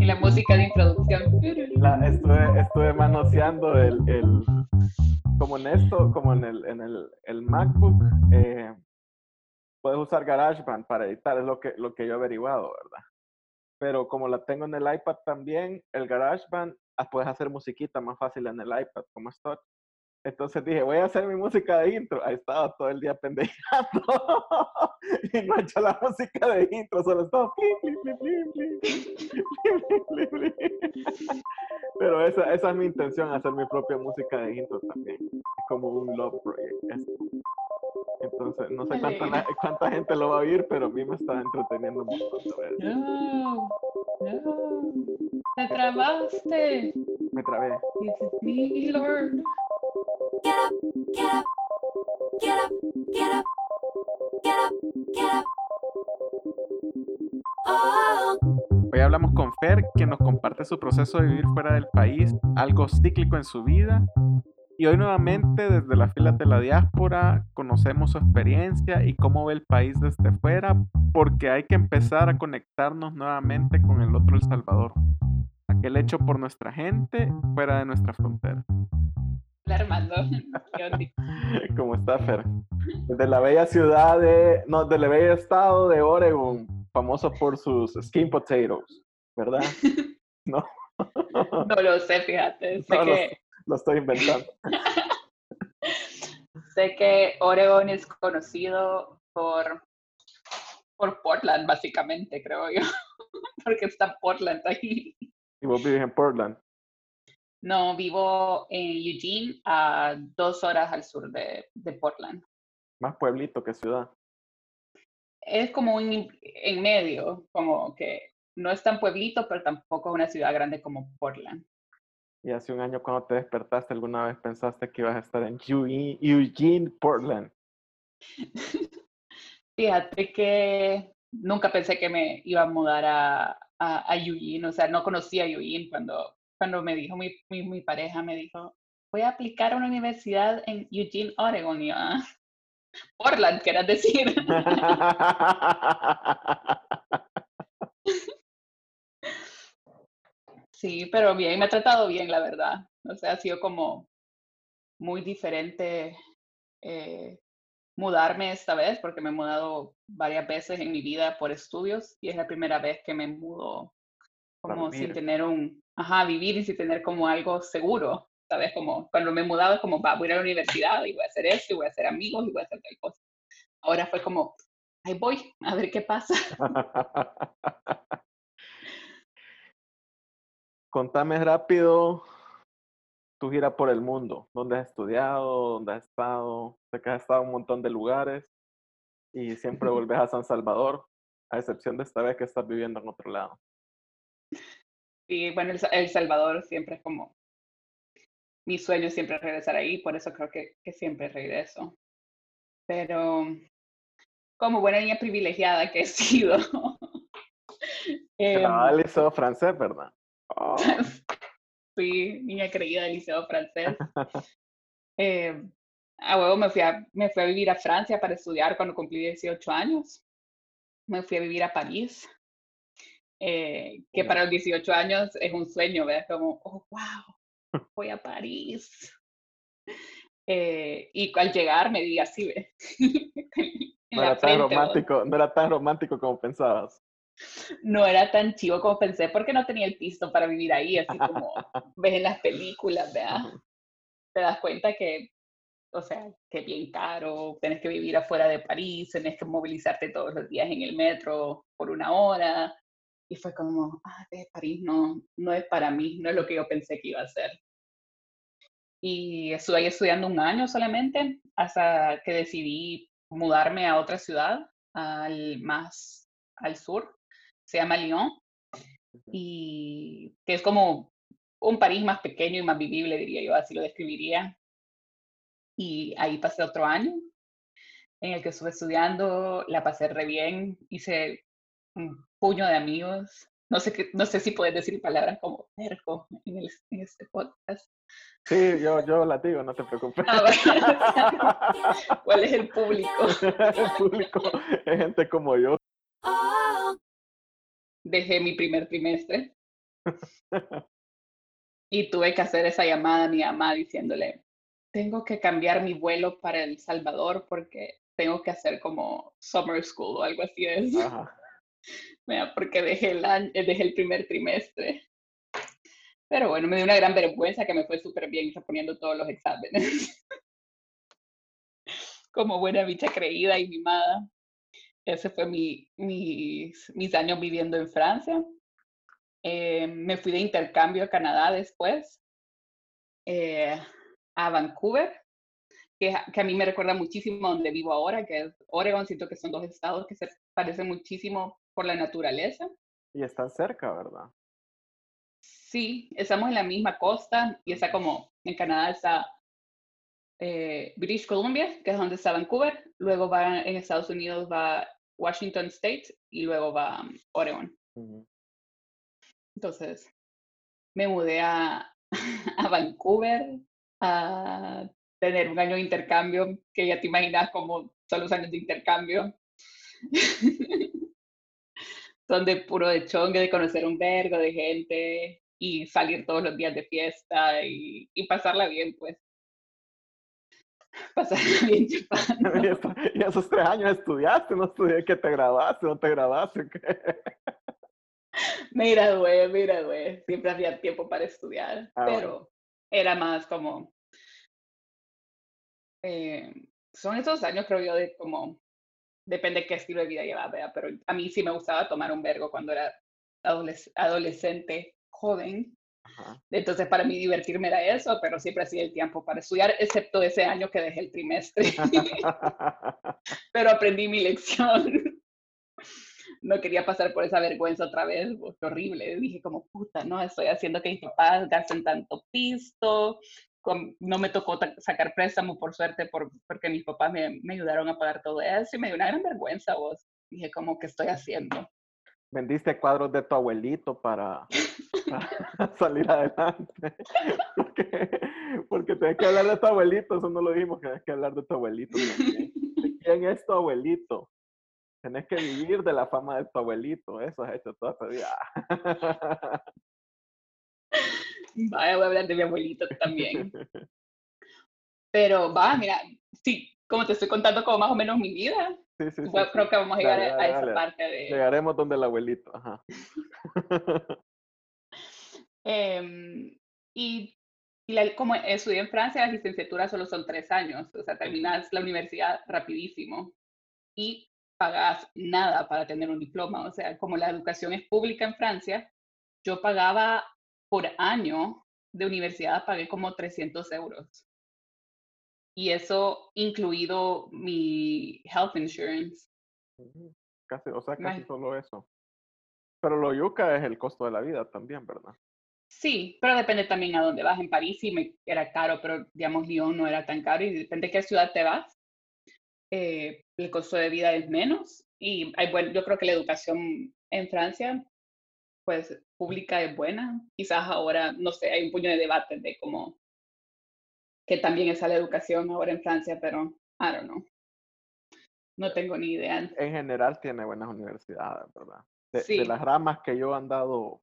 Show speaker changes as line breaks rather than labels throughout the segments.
Y la música de introducción.
La- estuve, estuve manoseando el, el- como en esto, como en el, en el, el MacBook, eh, puedes usar GarageBand para editar, es lo que, lo que yo he averiguado, ¿verdad? pero como la tengo en el iPad también, el GarageBand, ah, puedes hacer musiquita más fácil en el iPad, como es. Entonces dije, voy a hacer mi música de intro. Ahí estaba todo el día pendejando. y no he la música de intro, solo estaba. Pero esa, esa es mi intención, hacer mi propia música de intro también. Es como un love project. Entonces, no sé cuánta, cuánta gente lo va a oír, pero a mí me está entreteniendo veces.
No, no. Te trabaste.
Me trabé.
Dices, mi Lord.
Get up, get up, get up, get up, get up, get up. Oh.
Hoy hablamos con Fer, que nos comparte su proceso de vivir fuera del país, algo cíclico en su vida. Y hoy nuevamente desde las filas de la diáspora conocemos su experiencia y cómo ve el país desde fuera, porque hay que empezar a conectarnos nuevamente con el otro El Salvador, aquel hecho por nuestra gente fuera de nuestra frontera.
La Armando.
¿Cómo está Fer? Desde la bella ciudad de, no, del bello estado de Oregon, famoso por sus skin potatoes, ¿verdad? No,
No lo sé, fíjate. Sé
No
que,
lo estoy inventando.
sé que Oregon es conocido por, por Portland, básicamente, creo yo. Porque está Portland ahí.
Y vos vives en Portland.
No, vivo en Eugene, a dos horas al sur de, de Portland.
Más pueblito que ciudad.
Es como un en medio, como que no es tan pueblito, pero tampoco es una ciudad grande como Portland.
Y hace un año cuando te despertaste, ¿alguna vez pensaste que ibas a estar en Eugene, Portland?
Fíjate que nunca pensé que me iba a mudar a, a, a Eugene, o sea, no conocía a Eugene cuando, cuando me dijo mi, mi, mi pareja, me dijo, voy a aplicar a una universidad en Eugene, Oregon, y yo, "Ah, Portland, quieras decir. Sí, pero bien, me ha tratado bien, la verdad. O sea, ha sido como muy diferente eh, mudarme esta vez, porque me he mudado varias veces en mi vida por estudios y es la primera vez que me mudo como sin tener un, ajá, vivir y sin tener como algo seguro, ¿sabes? Como cuando me he mudado es como, va, voy a ir a la universidad y voy a hacer esto y voy a hacer amigos y voy a hacer tal cosa. Ahora fue como, ahí voy, a ver qué pasa.
Contame rápido tu gira por el mundo. ¿Dónde has estudiado? ¿Dónde has estado? Sé que has estado en un montón de lugares y siempre volvés a San Salvador, a excepción de esta vez que estás viviendo en otro lado.
Y bueno, El, Sa- El Salvador siempre es como mi sueño es siempre regresar ahí, por eso creo que, que siempre regreso. Pero como buena niña privilegiada que he sido,
liceo francés, ¿verdad? Oh,
fui niña creída del liceo francés. Eh, a huevo me fui a, me fui a vivir a Francia para estudiar cuando cumplí 18 años. Me fui a vivir a París, eh, que para los 18 años es un sueño, ¿ves? Como, oh, wow, voy a París. Eh, y al llegar me di así, ¿ves?
No era tan
frente, vos.
romántico, no era tan romántico como pensabas.
No era tan chivo como pensé porque no tenía el pisto para vivir ahí, así como ves en las películas, ¿verdad? Te das cuenta que, o sea, que es bien caro, tenés que vivir afuera de París, tenés que movilizarte todos los días en el metro por una hora. Y fue como, ah, de París no, no es para mí, no es lo que yo pensé que iba a ser. Y estuve ahí estudiando un año solamente hasta que decidí mudarme a otra ciudad, al más al sur, se llama Lyon, y que es como un París más pequeño y más vivible, diría yo, así lo describiría. Y ahí pasé otro año en el que estuve estudiando, la pasé re bien, hice un puño de amigos, no sé, qué, no sé si puedes decir palabras como perco en, el, en este podcast.
Sí, yo, yo la digo, no te preocupes.
Ah. ¿Cuál es el público?
el público es gente como yo.
Dejé mi primer trimestre y tuve que hacer esa llamada a mi mamá diciéndole, tengo que cambiar mi vuelo para El Salvador porque tengo que hacer como summer school o algo así es. Mira, porque dejé el, año- dejé el primer trimestre. Pero bueno, me dio una gran vergüenza que me fue súper bien reponiendo todos los exámenes. Como buena bicha creída y mimada. Ese fue mi, mis, mis años viviendo en Francia. Eh, me fui de intercambio a Canadá después, eh, a Vancouver, que, que a mí me recuerda muchísimo a donde vivo ahora, que es Oregon. Siento que son dos estados que se parecen muchísimo por la naturaleza.
Y están cerca, ¿verdad?
Sí, estamos en la misma costa y está como en Canadá está eh, British Columbia, que es donde está Vancouver, luego va en Estados Unidos va Washington State y luego va um, Oregon. Entonces, me mudé a, a Vancouver a tener un año de intercambio, que ya te imaginas como son los años de intercambio. Son de puro de chongue, de conocer un vergo de gente y salir todos los días de fiesta y, y pasarla bien, pues. Pasarla bien, chupando.
y esos tres años estudiaste, no estudié que te graduaste, no te graduaste. ¿qué?
Me gradué, me gradué. Siempre había tiempo para estudiar,
Ah, bueno.
pero era más como... eh, son esos años, creo yo, de como... Depende qué estilo de vida llevaba, pero a mí sí me gustaba tomar un vergo cuando era adoles- adolescente, joven.
Ajá.
Entonces, para mí divertirme era eso, pero siempre hacía el tiempo para estudiar, excepto ese año que dejé el trimestre. pero aprendí mi lección. No quería pasar por esa vergüenza otra vez, pues, horrible. Dije como, puta, no, estoy haciendo que mis papás gasten tanto pisto. con- no me tocó sacar préstamo, por suerte, por, porque mis papás me, me ayudaron a pagar todo eso y me dio una gran vergüenza, vos. Dije como, ¿qué estoy haciendo?
Vendiste cuadros de tu abuelito para, para salir adelante. Porque, porque tenés que hablar de tu abuelito, eso no lo dijimos, que tenés que hablar de tu abuelito también. ¿De quién es tu abuelito? Tenés que vivir de la fama de tu abuelito, eso has hecho toda tu vida.
Vaya, voy a hablar de mi abuelito también. Pero va, mira, sí, como te estoy contando como más o menos mi vida,
Sí, sí,
creo que vamos a llegar
Dale,
a, a
dale,
esa
dale.
parte de...
Llegaremos donde el abuelito, ajá.
Em, y y la- como estudié en Francia, las licenciaturas solo son tres años, o sea, terminas la universidad rapidísimo y pagas nada para tener un diploma. O sea, como la educación es pública en Francia, yo pagaba por año de universidad, pagué como 300 euros. Y eso incluido mi health insurance.
Casi, o sea, casi
Imagi-
solo eso. Pero lo yuca es el costo de la vida también, ¿verdad?
Sí, pero depende también a dónde vas. En París sí me era caro, pero digamos Lyon no era tan caro y depende de qué ciudad te vas. eh, el costo de vida es menos y hay buen, yo creo que la educación en Francia, pues pública es buena. Quizás ahora, no sé, hay un puño de debate de cómo que también es la educación ahora en Francia, pero I don't know. No tengo ni idea.
En general tiene buenas universidades, ¿verdad? De, de
Sí.
las ramas que yo he andado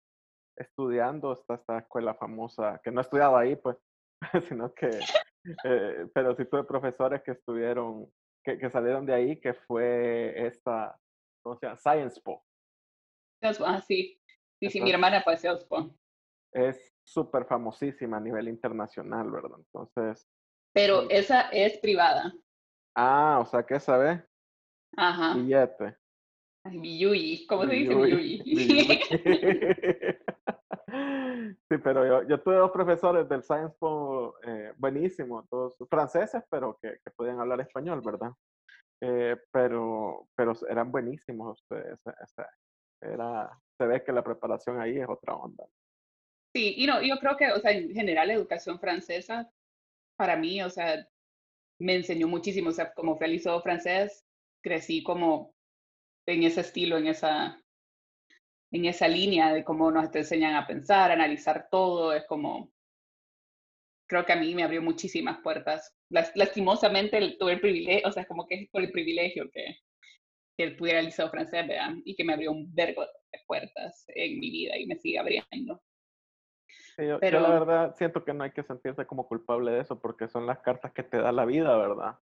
estudiando, está esta escuela famosa, que no he estudiado ahí, pues, sino que, eh, pero sí tuve profesores que estuvieron, que, que salieron de ahí, que fue esta, ¿cómo se llama? Science Po.
Ah, sí. Sí, sí, mi hermana fue a Salesforce.
Es súper famosísima a nivel internacional, ¿verdad? Entonces,
Pero esa es privada.
ah, o sea, que sabe,
Ajá.
billete.
Biyuyi, ¿cómo se dice
Biyuy,
Biyuyi?
biyuy. Sí, pero yo, yo tuve dos profesores del Science Po eh, buenísimos, todos franceses, pero que, que podían hablar español, ¿verdad? Eh, pero, pero eran buenísimos. ese- era, se ve que la preparación ahí es otra onda.
Sí, y no, yo creo que, o sea, en general la educación francesa, para mí, o sea, me enseñó muchísimo, o sea, como liceo francés, crecí como en ese estilo, en esa, en esa línea de cómo nos enseñan a pensar, analizar todo, es como, creo que a mí me abrió muchísimas puertas. Las- lastimosamente tuve el privilegio, o sea, como que es por el privilegio que, que pudiera el liceo francés, ¿verdad? Y que me abrió un vergo de puertas en mi vida y me sigue abriendo.
Sí, yo, yo
Pero-
la verdad siento que no hay que sentirse como culpable de eso porque son las cartas que te da la vida, ¿verdad?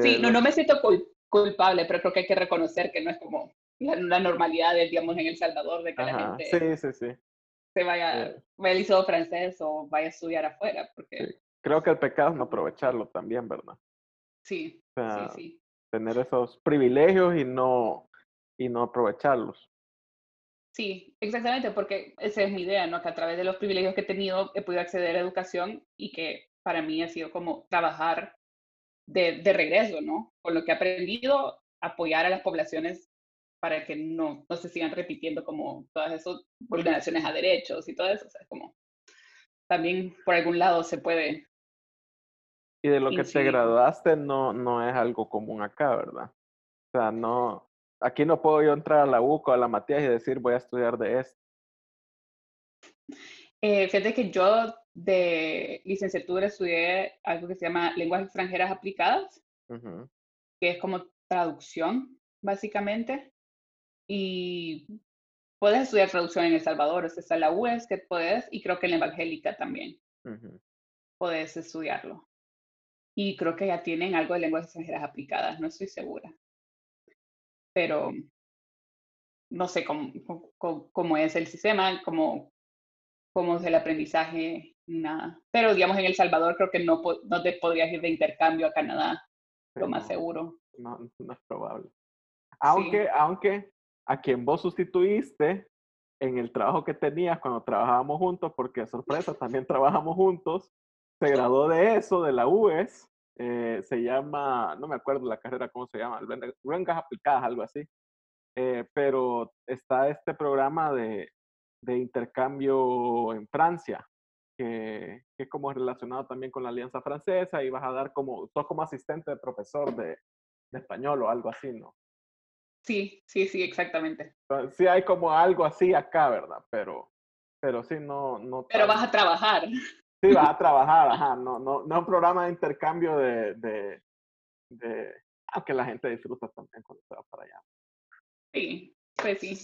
Sí,
Eh,
no, no me siento cul- culpable, pero creo que hay que reconocer que no es como la, la normalidad, de, digamos, en El Salvador, de que la gente
sí, sí, sí.
se vaya,
Eh.
vaya al liceo francés o vaya a estudiar afuera, porque
Sí. Creo que el pecado es no aprovecharlo también, ¿verdad?
sí,
O sea,
sí, sí.
tener esos privilegios y no, y no aprovecharlos.
Sí, exactamente, porque esa es mi idea, ¿no? Que a través de los privilegios que he tenido he podido acceder a educación y que para mí ha sido como trabajar de, de regreso, ¿no? Con lo que he aprendido, apoyar a las poblaciones para que no, no se sigan repitiendo como todas esas vulneraciones a derechos y todo eso. O sea, como también por algún lado se puede.
Y de lo que te
Incidir.
graduaste no, no es algo común acá, ¿verdad? O sea, no, aquí no puedo yo entrar a la UCO, a la Matías y decir voy a estudiar de esto.
Eh, fíjate que yo de licenciatura estudié algo que se llama lenguas extranjeras aplicadas. Que es como traducción, básicamente. Y puedes estudiar traducción en El Salvador, o sea, está la UES que puedes, y creo que en la Evangélica también
ujú.
puedes estudiarlo. Y creo que ya tienen algo de lenguas extranjeras aplicadas, no estoy segura. Pero no sé cómo, cómo, cómo es el sistema, cómo, cómo es el aprendizaje, nada. Pero digamos en El Salvador creo que no, no te podrías ir de intercambio a Canadá,
Sí,
lo más
no,
seguro.
No, no es probable. Aunque, aunque a quien vos sustituiste en el trabajo que tenías cuando trabajábamos juntos, porque sorpresa, también trabajamos juntos, se graduó de eso, de la UES, eh, se llama, no me acuerdo la carrera, ¿cómo se llama? Lenguas aplicadas, algo así. Eh, pero está este programa de, de intercambio en Francia, que, que es como relacionado también con la Alianza Francesa y vas a dar como, sos como asistente de profesor de, de español o algo así, ¿no?
Sí, sí, sí, exactamente.
Entonces, Sí hay como algo así acá, ¿verdad? Pero, pero sí, no, no.
Pero vas a trabajar.
Sí, vas a trabajar, ajá. No, no, no es un programa de intercambio de, de, de- Aunque la gente disfruta también cuando se va para allá.
Sí, pues sí.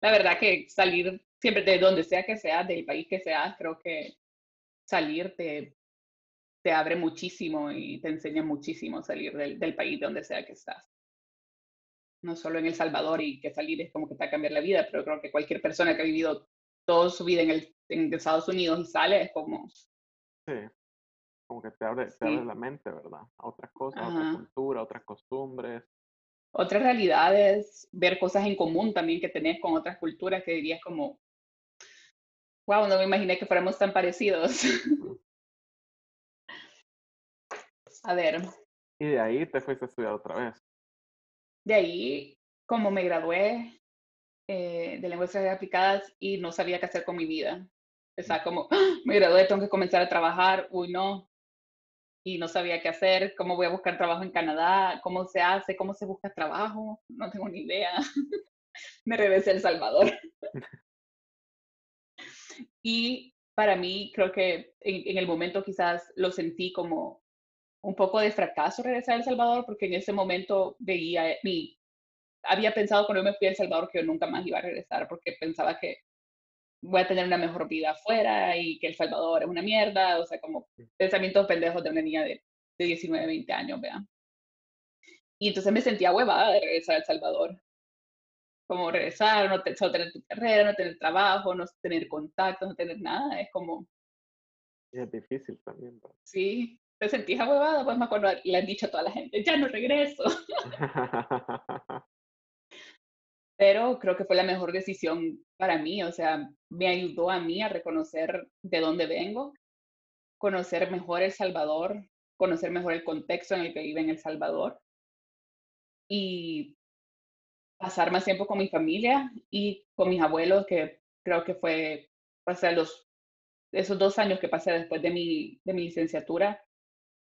La verdad que salir siempre de donde sea que seas, del país que seas, creo que salir te, te abre muchísimo y te enseña muchísimo salir del, del país de donde sea que estás. No solo en El Salvador y que salir es como que te va a cambiar la vida, pero creo que cualquier persona que ha vivido toda su vida en, el, en Estados Unidos y sale es como,
Sí. Como que te abre, te abre la mente, ¿verdad? A otras cosas, a otra cultura, a otras costumbres.
otras realidades, ver cosas en común también que tenés con otras culturas que dirías como, wow, no me imaginé que fuéramos tan parecidos. A ver,
Y de ahí te fuiste a estudiar otra vez.
de ahí, como me gradué eh, de lenguas aplicadas y no sabía qué hacer con mi vida. Estaba como, "Ah, me gradué, tengo que comenzar a trabajar, uy, no. Y no sabía qué hacer, cómo voy a buscar trabajo en Canadá, cómo se hace, cómo se busca trabajo, no tengo ni idea. me regresé a El Salvador. y para mí, creo que en, en el momento quizás lo sentí como un poco de fracaso regresar a El Salvador, porque en ese momento veía mi, había pensado cuando yo me fui a El Salvador que yo nunca más iba a regresar, porque pensaba que voy a tener una mejor vida afuera y que El Salvador es una mierda, o sea, como pensamientos pendejos de una niña de, de 19, 20 años, vean. Y entonces me sentía huevada de regresar a El Salvador. Como regresar, no te- solo tener tu carrera, no tener trabajo, no tener contactos, no tener nada, es como,
es difícil también, ¿verdad?
sí, te sentís huevada, pues más cuando le han dicho a toda la gente, ya no regreso. pero creo que fue la mejor decisión para mí, o sea, me ayudó a mí a reconocer de dónde vengo, conocer mejor El Salvador, conocer mejor el contexto en el que vive en El Salvador y pasar más tiempo con mi familia y con mis abuelos, que creo que fue, pasar los, esos dos años que pasé después de mi, de mi licenciatura,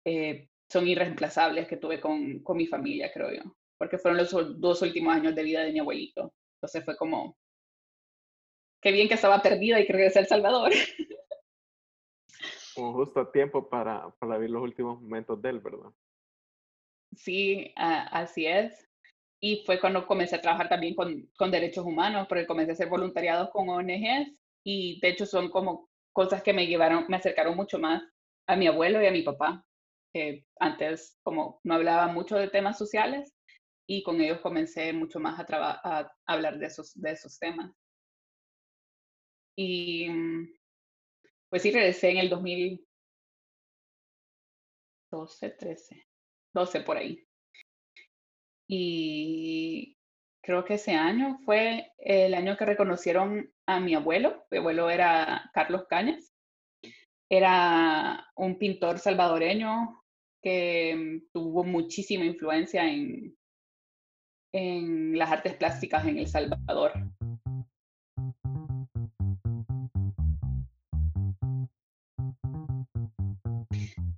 eh, son irreemplazables que tuve con, con mi familia, creo yo porque fueron los dos últimos años de vida de mi abuelito. Entonces fue como, qué bien que estaba perdida y que regresé a El Salvador.
Como justo a tiempo para, para vivir los últimos momentos de él, ¿verdad?
Sí, a- así es. Y fue cuando comencé a trabajar también con, con derechos humanos, porque comencé a hacer voluntariados con ONGs y de hecho son como cosas que me llevaron, me acercaron mucho más a mi abuelo y a mi papá, que antes como no hablaba mucho de temas sociales y con ellos comencé mucho más a, a hablar de esos, de esos temas. Y mm, pues sí, regresé en el 2012, 13, 12 por ahí. Y creo que ese año fue el año que reconocieron a mi abuelo. Mi abuelo era Carlos Cañas. Era un pintor salvadoreño que mm, tuvo muchísima influencia en, en las artes plásticas en El Salvador.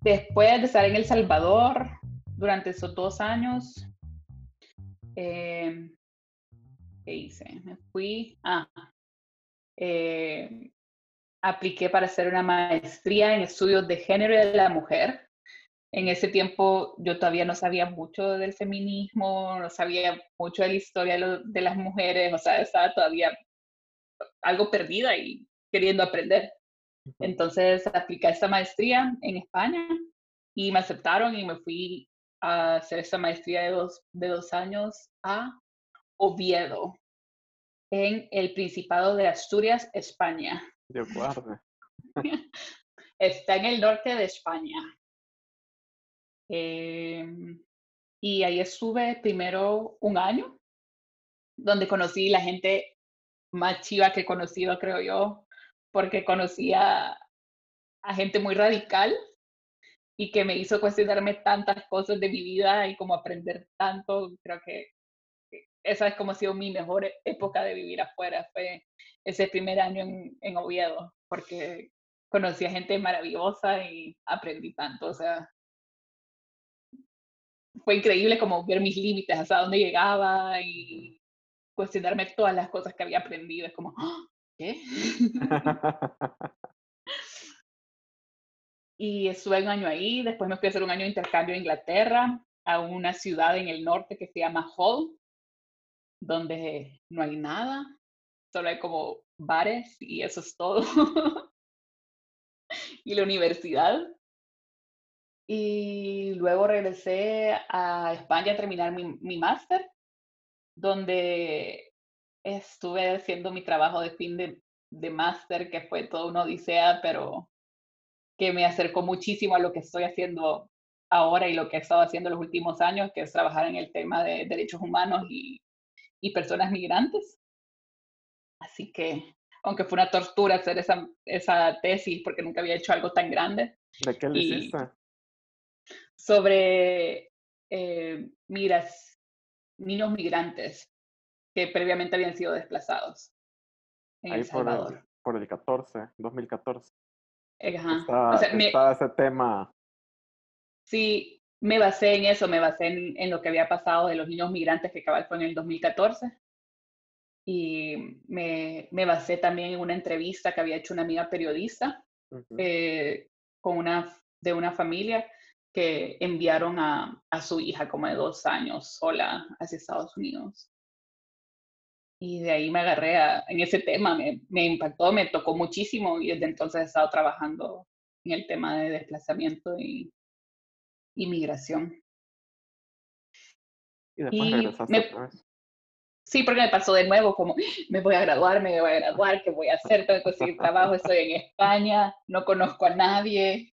Después de estar en El Salvador durante esos dos años, eh, ¿qué hice? Me fui, ah, eh, apliqué para hacer una maestría en estudios de género de la mujer. En ese tiempo yo todavía no sabía mucho del feminismo, no sabía mucho de la historia de, de las mujeres, o sea, estaba todavía algo perdida y queriendo aprender. Entonces apliqué esta maestría en España y me aceptaron y me fui a hacer esta maestría de dos, de dos años a Oviedo, en el Principado de Asturias, España.
Dios guarde.
Está en el norte de España. Em, y ahí estuve primero un año, donde conocí la gente más chiva que he conocido, creo yo, porque conocí a, gente muy radical y que me hizo cuestionarme tantas cosas de mi vida y como aprender tanto. Creo que que esa es como ha sido mi mejor e- época de vivir afuera, fue ese primer año en, en Oviedo, porque conocí a gente maravillosa y aprendí tanto, o sea, fue increíble como ver mis límites, hasta dónde llegaba y cuestionarme todas las cosas que había aprendido, es como, "Ah, ¿qué? y estuve un año ahí, después me fui a hacer un año de intercambio a Inglaterra, a una ciudad en el norte que se llama Hull, donde no hay nada, solo hay como bares y eso es todo. y la universidad. Y luego regresé a España a terminar mi, máster, donde estuve haciendo mi trabajo de fin de, de máster, que fue toda una odisea, pero que me acercó muchísimo a lo que estoy haciendo ahora y lo que he estado haciendo los últimos años, que es trabajar en el tema de derechos humanos y, y personas migrantes. Así que, aunque fue una tortura hacer esa, esa tesis porque nunca había hecho algo tan grande,
¿De qué le hiciste?
Sobre eh, miras, niños migrantes que previamente habían sido desplazados en
Ahí
El
por
Salvador.
el, por el 14, 2014.
Ajá.
Está,
O sea, me-
está ese tema.
Sí, me basé en eso, me basé en, en lo que había pasado de los niños migrantes que cabal fue en el 2014. Y me, me basé también en una entrevista que había hecho una amiga periodista
Ujú.
eh, con una, de una familia que enviaron a, a su hija como de dos años sola hacia Estados Unidos. Y de ahí me agarré a- en ese tema, me, me impactó, me tocó muchísimo y desde entonces he estado trabajando en el tema de desplazamiento y inmigración.
Y después
y
regresaste
me-
otra vez.
Sí, porque me pasó de nuevo, como me voy a graduar, me voy a graduar, ¿qué voy a hacer? Tengo que conseguir trabajo, estoy en España, no conozco a nadie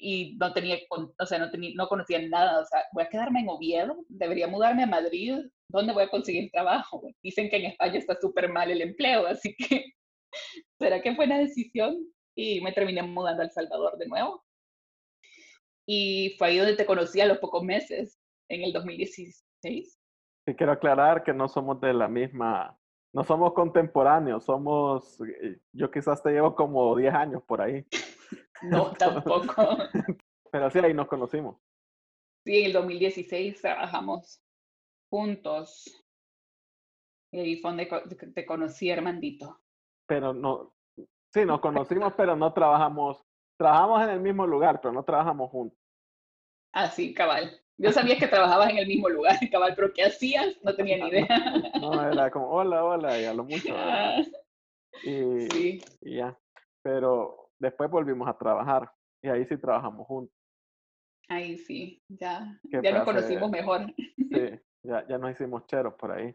y no tenía, o sea, no, tenía, no conocía nada, o sea, voy a quedarme en Oviedo, debería mudarme a Madrid, ¿dónde voy a conseguir trabajo? Dicen que en España está súper mal el empleo, así que, ¿será que fue una decisión? Y me terminé mudando a El Salvador de nuevo. Y fue ahí donde te conocí a los pocos meses, en el 2016.
Sí, quiero aclarar que no somos de la misma, no somos contemporáneos, somos, eh, yo quizás te llevo como 10 años por ahí,
No, tampoco.
pero sí, ahí nos conocimos.
Sí, en el 2016 trabajamos juntos. Y ahí fue donde te conocí, Armandito.
pero no, sí, nos conocimos, pero no trabajamos, trabajamos en el mismo lugar, pero no trabajamos juntos.
Ah, sí, cabal. Yo sabía que trabajabas en el mismo lugar, cabal, pero ¿qué hacías? No tenía ni idea.
No, era como, hola, hola, y a lo mucho.
Ah,
Y,
sí,
y ya. Pero después volvimos a trabajar y ahí sí trabajamos juntos.
ahí sí, ya, ya nos
hace-
conocimos mejor.
Sí, ya, ya nos hicimos cheros por ahí.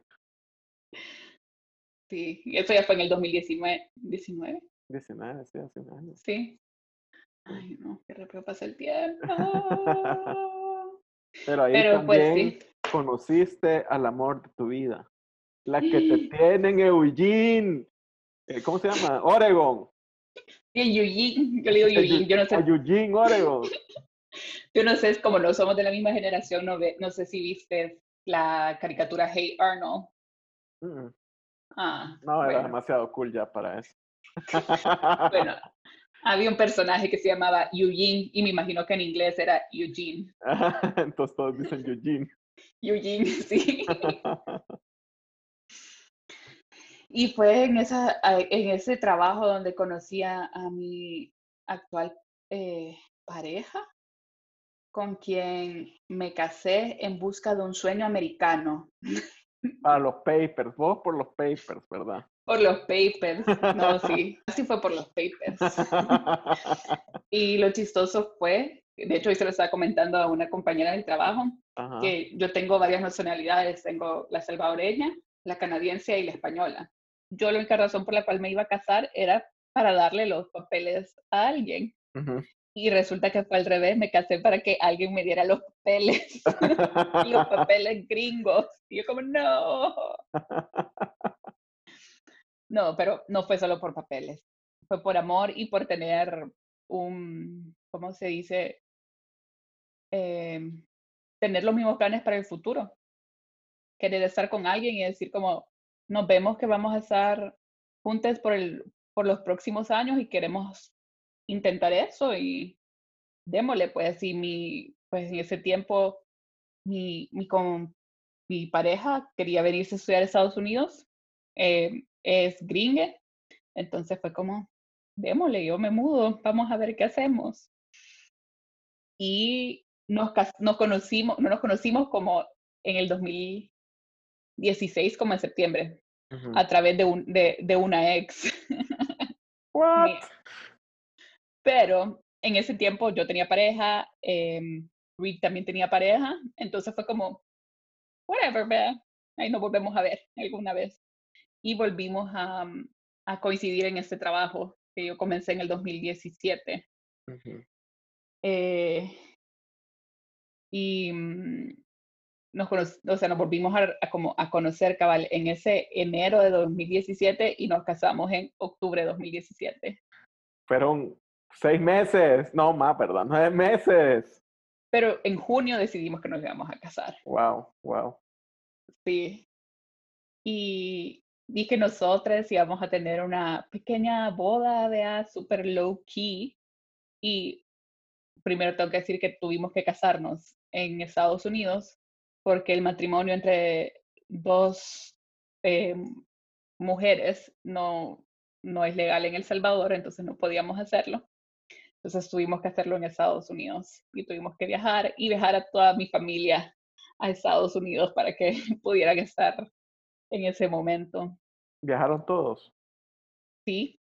Sí, eso ya fue en el 2019, 19,
19, sí, hace un año.
sí. Ay, no, qué rápido pasa el tiempo.
Pero ahí
Pero pues
también
sí,
conociste al amor de tu vida. La que te tiene en Eugene. Eh, ¿Cómo se llama? Oregon.
Y en Eugene, yo le digo Eugene, yo no sé,
A Eugene, Oregon.
yo no sé, es como no somos de la misma generación, no, ve, no sé si viste la caricatura Hey Arnold.
Mm,
Ah,
No, era demasiado cool ya para eso.
Bueno, había un personaje que se llamaba Eugene y me imagino que en inglés era Eugene.
Entonces todos dicen Eugene.
Eugene, sí. Y fue en, esa, en ese trabajo donde conocí a, a mi actual eh, pareja, con quien me casé en busca de un sueño americano.
Para los papers, vos por los papers, ¿verdad?
Por los papers. No, sí, así fue por los papers. Y lo chistoso fue, de hecho hoy se lo estaba comentando a una compañera del trabajo,
Ajá.
que yo tengo varias nacionalidades, tengo la salvadoreña, la canadiense y la española. Yo la única razón por la cual me iba a casar era para darle los papeles a alguien. Y resulta que fue al revés, me casé para que alguien me diera los papeles, los papeles gringos. Y yo como, no. No, pero no fue solo por papeles, fue por amor y por tener un, ¿cómo se dice? Em, tener los mismos planes para el futuro. Querer estar con alguien y decir como, nos vemos que vamos a estar juntos por, el, por los próximos años y queremos intentar eso y démosle, pues, y mi, pues en ese tiempo mi, mi, con, mi pareja quería venirse a estudiar a Estados Unidos, eh, es gringue, entonces fue como, démosle, yo me mudo, vamos a ver qué hacemos. Y nos, nos conocimos, no nos conocimos como en el 2016, como en septiembre,
Ujú.
a través de, un, de, de una ex.
What?
Pero en ese tiempo yo tenía pareja, em, Reed también tenía pareja, entonces fue como, whatever, vea, ahí nos volvemos a ver alguna vez. Y volvimos a, mm, a coincidir en este trabajo que yo comencé en el 2017.
Ujú.
Eh, y mm, nos, o sea, nos volvimos a, a como a conocer cabal en ese enero de 2017 y nos casamos en octubre de 2017.
Fueron seis meses, no más, ¿verdad? Nueve meses.
Pero en junio decidimos que nos íbamos a casar.
Wow, wow.
Sí. Y que nosotras íbamos a tener una pequeña boda, vea, super low key. Y primero tengo que decir que tuvimos que casarnos en Estados Unidos porque el matrimonio entre dos eh, mujeres no, no es legal en El Salvador, entonces no podíamos hacerlo. Entonces tuvimos que hacerlo en Estados Unidos y tuvimos que viajar y dejar a toda mi familia a Estados Unidos para que pudieran estar en ese momento.
¿Viajaron todos?
Sí,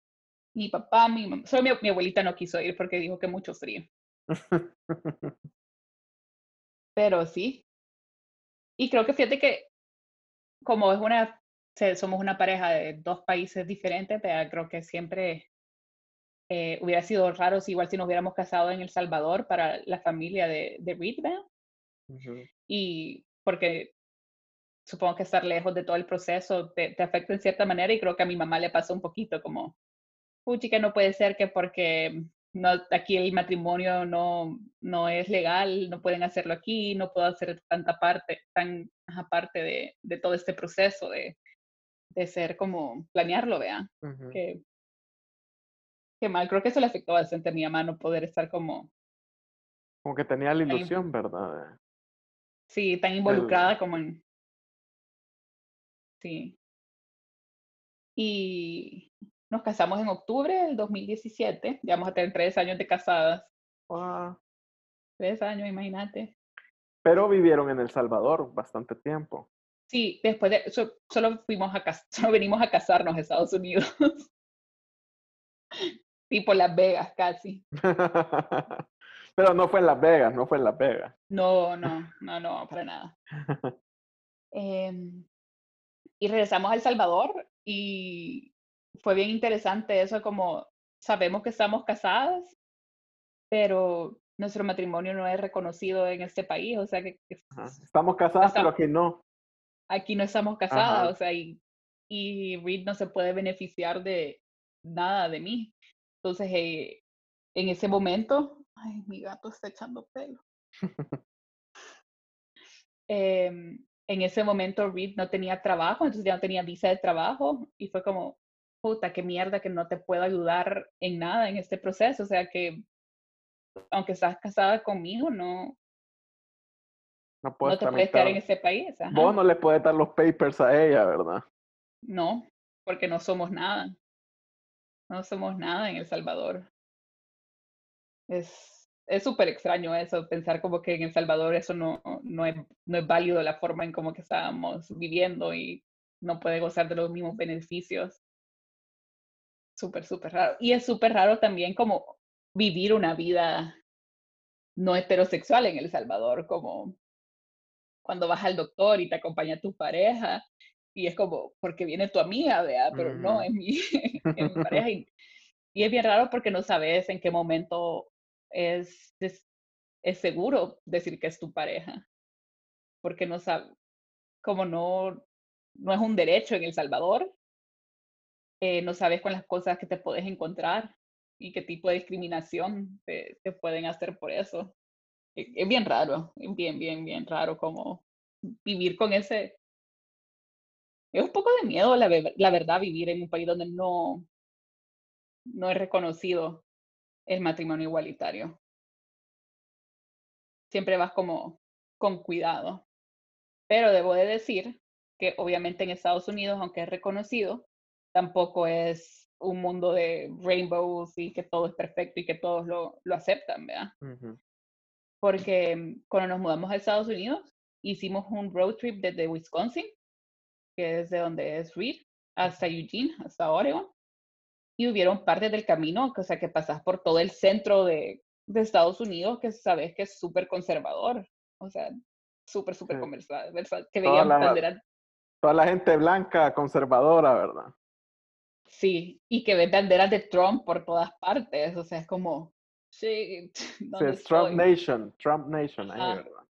mi papá, mi mamá, solo mi, mi abuelita no quiso ir porque dijo que mucho frío, pero sí. Y creo que fíjate que como es una, somos una pareja de dos países diferentes, pero creo que siempre eh, hubiera sido raro si igual si nos hubiéramos casado en El Salvador para la familia de, de Reed, ¿verdad?
Ujú.
y porque supongo que estar lejos de todo el proceso te, te afecta en cierta manera y creo que a mi mamá le pasó un poquito como, puchi, que no puede ser que porque no, aquí el matrimonio no, no es legal, no pueden hacerlo aquí, no puedo hacer tanta parte, tan ajá, parte de, de todo este proceso de, de ser como planearlo, vean,
Ujú.
que, que mal, creo que eso le afectó bastante a mi mamá no poder estar como,
Como que tenía la
Ahí.
ilusión, ¿verdad?
sí, tan involucrada como en, sí. Y nos casamos en octubre del 2017, ya vamos a tener tres años de casadas,
Ah,
tres años, imagínate.
Pero vivieron en El Salvador bastante tiempo.
Sí, después de so- solo fuimos a solo venimos a casarnos a Estados Unidos. tipo Las Vegas casi.
Pero no fue en Las Vegas, no fue en Las Vegas.
No, no, no, no, para nada. Em, y regresamos a El Salvador y fue bien interesante eso, como sabemos que estamos casadas, pero nuestro matrimonio no es reconocido en este país, o sea que, que
Ajá. Estamos casadas, pero aquí no.
aquí no estamos casadas,
Ajá.
o sea, y, y Reed no se puede beneficiar de nada de mí. Entonces, eh, en ese momento, ay, mi gato está echando pelo. Em, en ese momento, Reed no tenía trabajo, entonces ya no tenía visa de trabajo y fue como, puta, qué mierda que no te puedo ayudar en nada en este proceso. O sea, que aunque estás casada conmigo, no,
No
no
puedes
te puedes quedar en ese país. ajá.
Vos no le puedes dar los papers a ella, ¿verdad?
No, porque no somos nada. No somos nada en El Salvador. Es es súper extraño eso, pensar como que en El Salvador eso no, no, es, no es válido la forma en como que estábamos viviendo y no puede gozar de los mismos beneficios. Súper, súper raro. Y es súper raro también como vivir una vida no heterosexual en El Salvador, como cuando vas al doctor y te acompaña tu pareja y es como, porque viene tu amiga, vea, pero no,
Ujú.
es mi, es mi pareja. Y, y es bien raro porque no sabes en qué momento es, es, es seguro decir que es tu pareja. Porque no sabes, como no, no es un derecho en El Salvador, eh, no sabes con las cosas que te puedes encontrar y qué tipo de discriminación te, pueden hacer por eso. Es, bien raro, es bien, bien, bien raro como vivir con ese... Es un poco de miedo, la, la verdad, vivir en un país donde no, no es reconocido el matrimonio igualitario. Siempre vas como con cuidado. Pero debo de decir que obviamente en Estados Unidos, aunque es reconocido, tampoco es un mundo de rainbows y que todo es perfecto y que todos lo, lo aceptan, ¿verdad? Porque mm, cuando nos mudamos a Estados Unidos, hicimos un road trip desde Wisconsin, que es de donde es Reed, hasta Eugene, hasta Oregon. Y hubieron partes del camino, o sea, que pasas por todo el centro de, de Estados Unidos, que sabes que es súper conservador. O sea, súper, súper
Sí.
conservador. Que
Toda
veían
la-
banderas
Toda la gente blanca, conservadora, ¿verdad?
Sí, y que ves banderas de Trump por todas partes, o sea, es como, sí, ¿dónde
es Trump? Nation, Trump Nation, ahí. ¿verdad?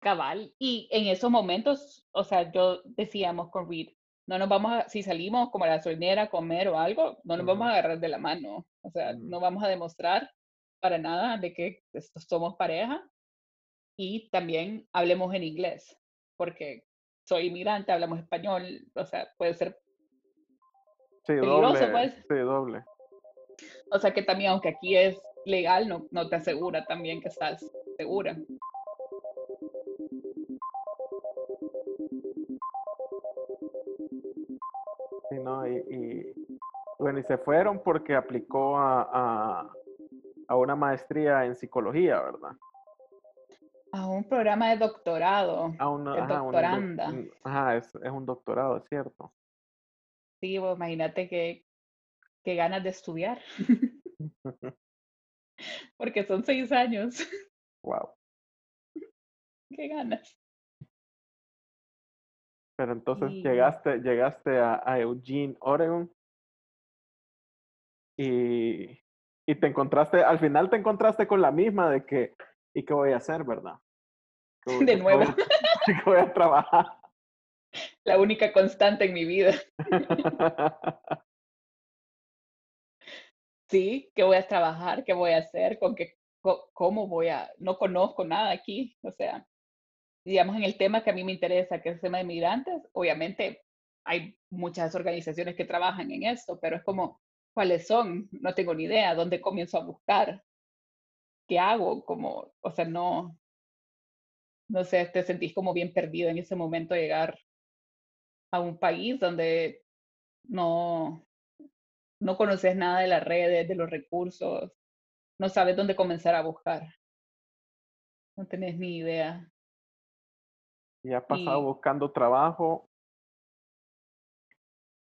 Cabal. Y en esos momentos, o sea, yo decíamos con Reed, no nos vamos a, si salimos como a la gasolinera a comer o algo, no nos vamos a agarrar de la mano, o sea,
Ujú.
no vamos a demostrar para nada de que pues, somos pareja y también hablemos en inglés, porque soy inmigrante, hablamos español, o sea, puede ser
Sí,
Peligroso,
doble.
pues.
Sí, doble.
O sea que también, aunque aquí es legal, no, no te asegura también que estás segura.
Sí, ¿no? Y, y, bueno, y se fueron porque aplicó a, a, a una maestría en psicología, ¿verdad?
A un programa de doctorado.
A una, ajá,
doctoranda.
un- ajá, es, es un doctorado, es cierto.
Sí, imagínate que, que ganas de estudiar. Porque son seis años.
Wow.
¿Qué ganas?
Pero entonces
Y-
llegaste, llegaste a, a Eugene, Oregon. Y, y te encontraste, al final te encontraste con la misma de que, ¿y qué voy a hacer, verdad? ¿Qué voy-
De nuevo.
¿Qué voy a trabajar?
La única constante en mi vida. Sí, ¿qué voy a trabajar? ¿Qué voy a hacer? ¿Con qué, cómo voy a...? No conozco nada aquí. O sea, digamos en el tema que a mí me interesa, que es el tema de migrantes, obviamente hay muchas organizaciones que trabajan en esto, pero es como, ¿cuáles son? No tengo ni idea. ¿Dónde comienzo a buscar? ¿Qué hago? Como, o sea, no, no sé, te sentís como bien perdido en ese momento de llegar a un país donde no, no conoces nada de las redes, de los recursos, no sabes dónde comenzar a buscar. No tenés ni idea.
Y ha pasado
Y-
buscando trabajo.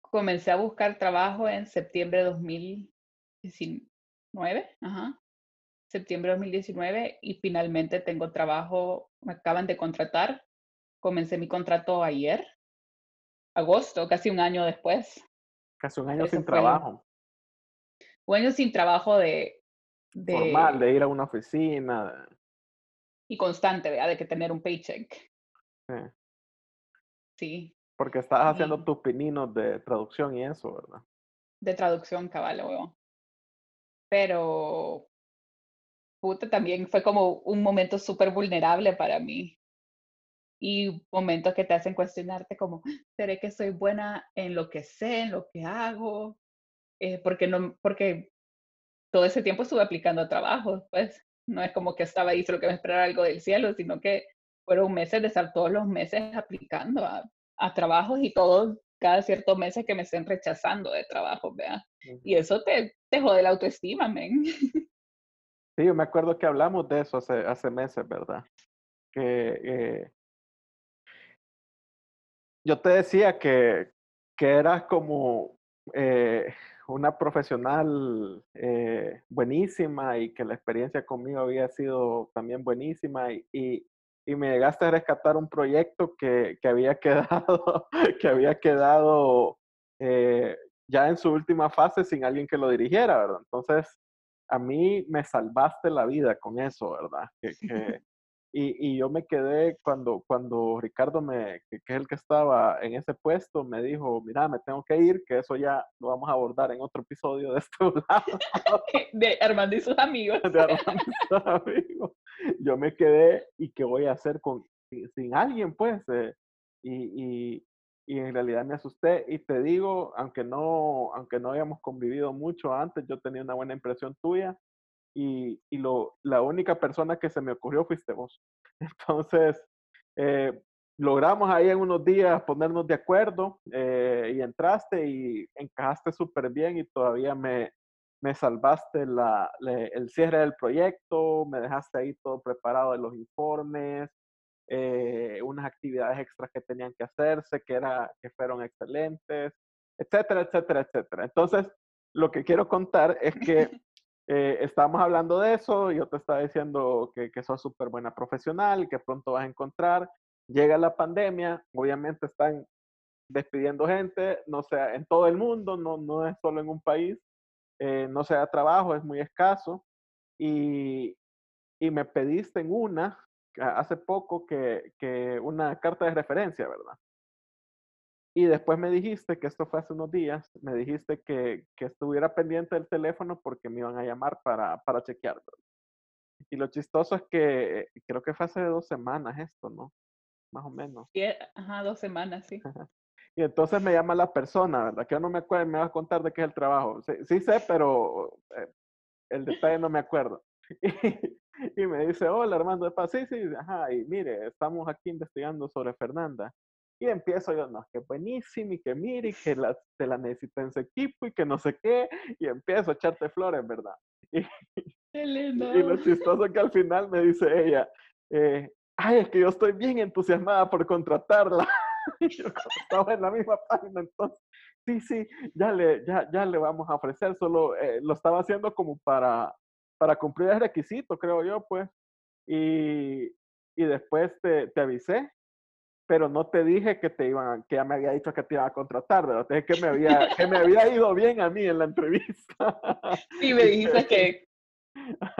Comencé a buscar trabajo en septiembre de 2019, ajá. Septiembre de 2019 y finalmente tengo trabajo, me acaban de contratar. Comencé mi contrato ayer, agosto, casi un año después.
Casi un año sin trabajo.
Un año sin trabajo de, de
Formal, de ir a una oficina.
y constante, ¿verdad? De que tener un paycheck.
sí.
Sí,
Porque estás haciendo tus pininos de traducción y eso, ¿verdad?
de traducción cabal, weón. Pero, puta, también fue como un momento súper vulnerable para mí. Y momentos que te hacen cuestionarte como, ¿seré que soy buena en lo que sé, en lo que hago? Eh, porque no, porque todo ese tiempo estuve aplicando a trabajos, pues. No es como que estaba ahí solo que me esperara algo del cielo, sino que fueron meses de estar todos los meses aplicando a, a trabajos y todos, cada ciertos meses que me estén rechazando de trabajo, ¿vea?
Ujú.
Y eso te, te jode la autoestima, men.
Sí, yo me acuerdo que hablamos de eso hace, hace meses, ¿verdad? Que eh, yo te decía que, que eras como eh, una profesional eh, buenísima y que la experiencia conmigo había sido también buenísima y, y, y me llegaste a rescatar un proyecto que, que había quedado, que había quedado eh, ya en su última fase sin alguien que lo dirigiera, ¿verdad? Entonces, a mí me salvaste la vida con eso, ¿verdad? Que, que- y, y yo me quedé cuando, cuando Ricardo, me, que, que es el que estaba en ese puesto, me dijo, mira, me tengo que ir, que eso ya lo vamos a abordar en otro episodio de este lado
De Armando y sus amigos.
de Armando y sus amigos. Yo me quedé y qué voy a hacer con, sin, alguien, pues. eh, y, y, y en realidad me asusté y te digo, aunque no, aunque no hayamos convivido mucho antes, yo tenía una buena impresión tuya y, y lo, la única persona que se me ocurrió fuiste vos. Entonces, eh, logramos ahí en unos días ponernos de acuerdo eh, y entraste y encajaste súper bien y todavía me, me salvaste la, el cierre del proyecto, me dejaste ahí todo preparado de los informes, eh, unas actividades extras que tenían que hacerse, que, era, que fueron excelentes, etcétera, etcétera, etcétera. Entonces, lo que quiero contar es que eh, estábamos hablando de eso, yo te estaba diciendo que, que sos súper buena profesional que pronto vas a encontrar. Llega la pandemia, obviamente están despidiendo gente, no sea en todo el mundo, no, no es solo en un país, eh, no sea trabajo, es muy escaso. Y, y me pediste en una, hace poco, que, que una carta de referencia, ¿verdad? Y después me dijiste, que esto fue hace unos días, me dijiste que, que estuviera pendiente del teléfono porque me iban a llamar para, para chequear, ¿verdad? Y lo chistoso es que eh, creo que fue hace dos semanas esto, ¿no? Más o menos.
Sí, Ajá, dos semanas, sí.
Y entonces me llama la persona, ¿verdad? Que yo no me acuerdo, me va a contar de qué es el trabajo. Sí, sí sé, pero eh, el detalle no me acuerdo. Y, y me dice, hola Armando, de Paz. Sí, sí, ajá, y mire, estamos aquí investigando sobre Fernanda. Y empiezo yo, no, que buenísimo, y que mire, y que la, te la necesita en su equipo, y que no sé qué, y empiezo a echarte flores, ¿verdad? Y, y lo chistoso que al final me dice ella, eh, ay, es que yo estoy bien entusiasmada por contratarla. Y yo estaba en la misma página, entonces, sí, sí, ya le, ya, ya le vamos a ofrecer, solo eh, lo estaba haciendo como para, para cumplir el requisito, creo yo, pues. Y, y después te, te avisé, pero no te dije que te iban, que ya me había dicho que te iban a contratar, ¿verdad? Te dije que me había, que me había ido bien a mí en la entrevista.
Sí, me dijiste que,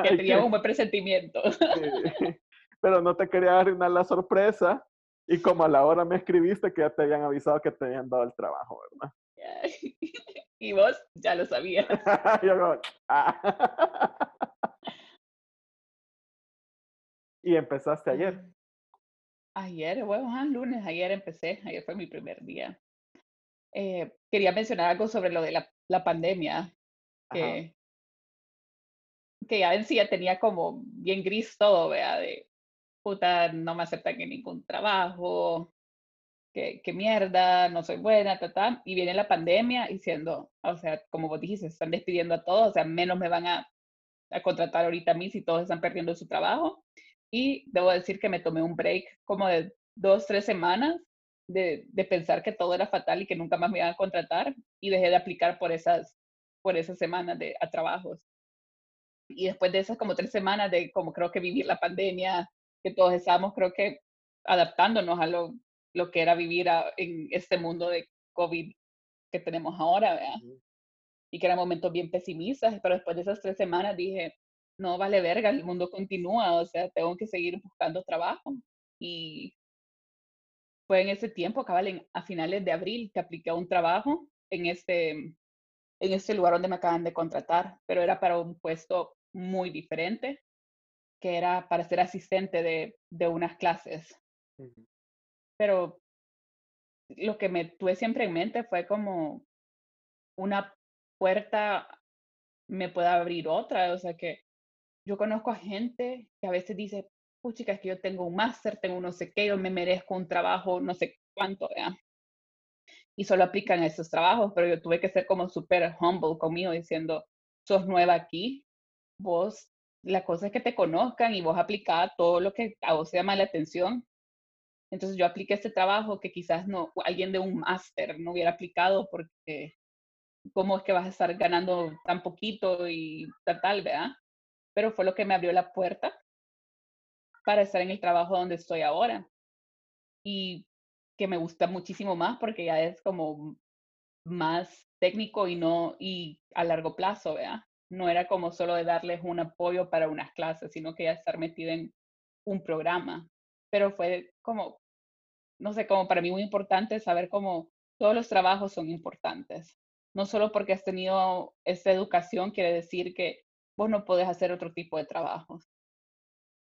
que un buen presentimiento.
Sí, pero no te quería arruinar la sorpresa. Y como a la hora me escribiste que ya te habían avisado que te habían dado el trabajo, ¿verdad?
Y vos ya lo sabías.
Yo como, "Ah". Y empezaste ayer.
Ayer, bueno, ajá, lunes, ayer empecé, ayer fue mi primer día. Eh, quería mencionar algo sobre lo de la, la pandemia, que, que ya en sí ya tenía como bien gris todo, vea, de puta, no me aceptan en ningún trabajo, que, que mierda, no soy buena, ta, ta, y viene la pandemia diciendo, o sea, como vos dijiste, se están despidiendo a todos, o sea, menos me van a, a contratar ahorita a mí si todos están perdiendo su trabajo. Y debo decir que me tomé un break como de dos, tres semanas de, de, pensar que todo era fatal y que nunca más me iban a contratar y dejé de aplicar por esas, por esas semanas de, a trabajos. Y después de esas como tres semanas de como creo que vivir la pandemia, que todos estábamos creo que adaptándonos a lo, lo que era vivir a, en este mundo de COVID que tenemos ahora, ¿verdad? Y que eran momentos bien pesimistas, pero después de esas tres semanas dije, no vale verga, el mundo continúa, o sea, tengo que seguir buscando trabajo. Y fue en ese tiempo, cabal, a finales de abril, que apliqué a un trabajo en este, en este lugar donde me acaban de contratar, pero era para un puesto muy diferente, que era para ser asistente de, de unas clases. Uh -huh. Pero lo que me tuve siempre en mente fue como una puerta me puede abrir otra, o sea que yo conozco a gente que a veces dice, puchica, es que yo tengo un máster, tengo no sé qué, yo me merezco un trabajo, no sé cuánto, ¿verdad? Y solo aplican esos trabajos, pero yo tuve que ser como súper humble conmigo, diciendo, sos nueva aquí, vos, la cosa es que te conozcan y vos aplicás todo lo que a vos se llama la atención. Entonces yo apliqué este trabajo que quizás no, alguien de un máster no hubiera aplicado porque cómo es que vas a estar ganando tan poquito y tal, tal, ¿verdad? Pero fue lo que me abrió la puerta para estar en el trabajo donde estoy ahora. Y que me gusta muchísimo más porque ya es como más técnico y no, y a largo plazo, ¿verdad? No era como solo de darles un apoyo para unas clases, sino que ya estar metido en un programa. Pero fue como, no sé, como para mí muy importante saber cómo todos los trabajos son importantes. No solo porque has tenido esa educación quiere decir que vos no podés hacer otro tipo de trabajos.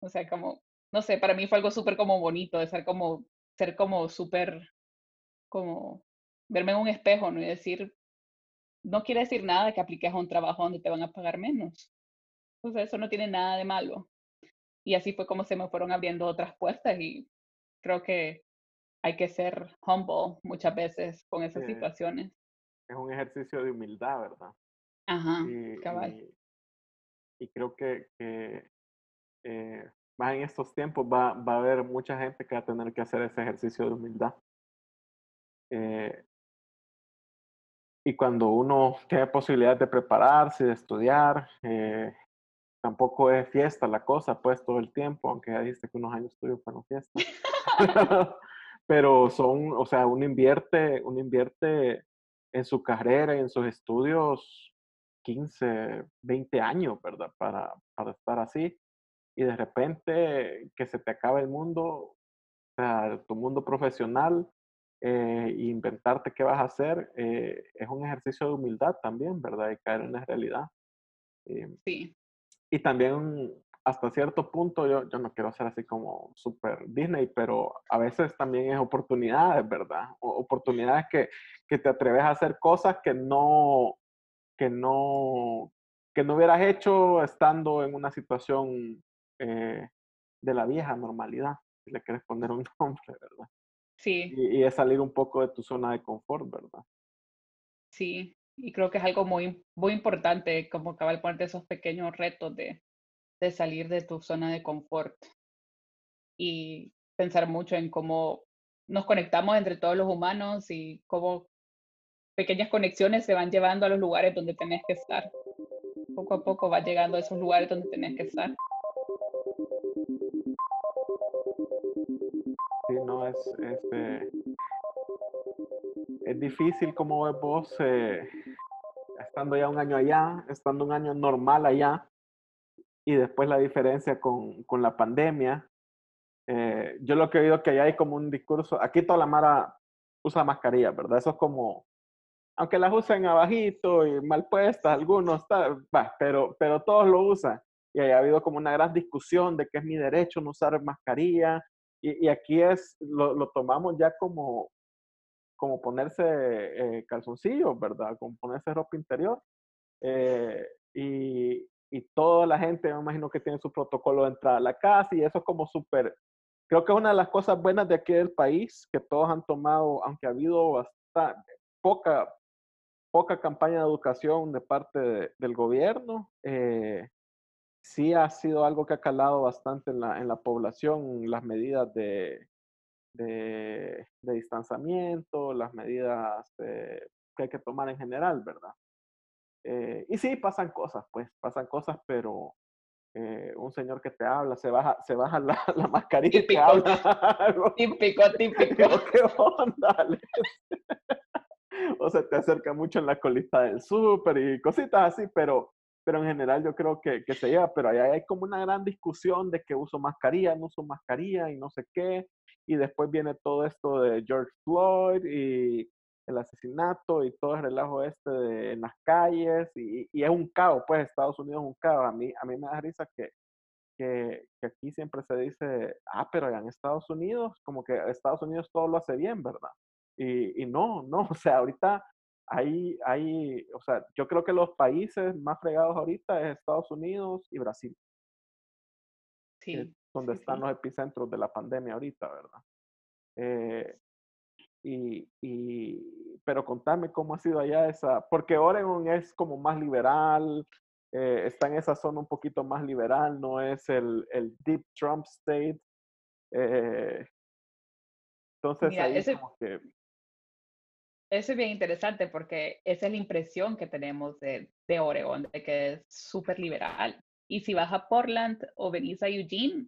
O sea, como, no sé, para mí fue algo súper como bonito de ser como, ser como súper, como, verme en un espejo, ¿no? Y decir, no quiere decir nada que apliques a un trabajo donde te van a pagar menos. O sea, eso no tiene nada de malo. Y así fue como se me fueron abriendo otras puertas y creo que hay que ser humble muchas veces con esas
Sí.
situaciones.
Es un ejercicio de humildad, ¿verdad?
Ajá,
Y,
cabal.
y- y creo que, que, eh, más en estos tiempos va, va a haber mucha gente que va a tener que hacer ese ejercicio de humildad. Eh, y cuando uno tiene posibilidad de prepararse, de estudiar, eh, tampoco es fiesta la cosa, pues todo el tiempo, aunque ya dijiste que unos años tuyos fueron fiesta. Pero son, o sea, uno invierte, uno invierte en su carrera y en sus estudios 15, 20 años, ¿verdad? Para, para estar así. Y de repente que se te acabe el mundo, o sea, tu mundo profesional, eh, e inventarte qué vas a hacer, eh, es un ejercicio de humildad también, ¿verdad? Y caer en la realidad. Eh,
Sí,
y también hasta cierto punto, yo, yo no quiero ser así como super Disney, pero a veces también es oportunidades, ¿verdad? O- oportunidades que, que te atreves a hacer cosas que no, que no, que no hubieras hecho estando en una situación eh, de la vieja normalidad, si le quieres poner un nombre, ¿verdad?
sí,
Y, y es salir un poco de tu zona de confort, ¿verdad?
sí. Y creo que es algo muy, muy importante como acabar ponerte esos pequeños retos de, de salir de tu zona de confort y pensar mucho en cómo nos conectamos entre todos los humanos y cómo pequeñas conexiones se van llevando a los lugares donde tenés que estar. Poco a poco vas llegando a esos lugares donde tenés que estar.
Sí, no, es, este, es difícil como ves vos, eh, estando ya un año allá, estando un año normal allá, y después la diferencia con, con la pandemia. Eh, yo lo que he oído que allá hay como un discurso, aquí toda la mara usa mascarilla, ¿verdad? Eso es como, aunque las usen abajito y mal puestas, algunos, ta- va, pero, pero todos lo usan. Y ha habido como una gran discusión de que es mi derecho no usar mascarilla. Y, y aquí es, lo, lo tomamos ya como, como ponerse eh, calzoncillos, ¿verdad? Como ponerse ropa interior. Eh, y, y toda la gente, me imagino que tiene su protocolo de entrada a la casa y eso es como súper creo que es una de las cosas buenas de aquí del país, que todos han tomado, aunque ha habido bastante, poca, poca campaña de educación de parte de- del gobierno, eh, sí ha sido algo que ha calado bastante en la, en la población, las medidas de, de, de distanciamiento, las medidas eh, que hay que tomar en general, ¿verdad? Eh, y sí, pasan cosas, pues, pasan cosas, pero eh, un señor que te habla, se baja, se baja la, la mascarilla y te habla.
Típico, típico.
¿Qué onda? O se te acerca mucho en la colita del súper y cositas así, pero, pero en general yo creo que, que se lleva, pero ahí hay como una gran discusión de que uso mascarilla, no uso mascarilla y no sé qué, y después viene todo esto de George Floyd y el asesinato y todo el relajo este de, en las calles y, es un caos, pues Estados Unidos es un caos. A mí, a mí me da risa que, que, que aquí siempre se dice, ah, pero allá en Estados Unidos, como que Estados Unidos todo lo hace bien, ¿verdad? Y, y no, no, o sea, ahorita hay, hay, o sea, yo creo que los países más fregados ahorita es Estados Unidos y Brasil,
Sí,
que es donde
sí,
están
sí.
los epicentros de la pandemia ahorita, ¿verdad? Eh, y, y, pero contame cómo ha sido allá esa, porque Oregon es como más liberal, eh, está en esa zona un poquito más liberal, no es el, el deep Trump state. eh, entonces
Mira,
ahí
ese-
como que,
Eso es bien interesante porque esa es la impresión que tenemos de, de Oregon, de que es súper liberal. Y si vas a Portland o venís a Eugene,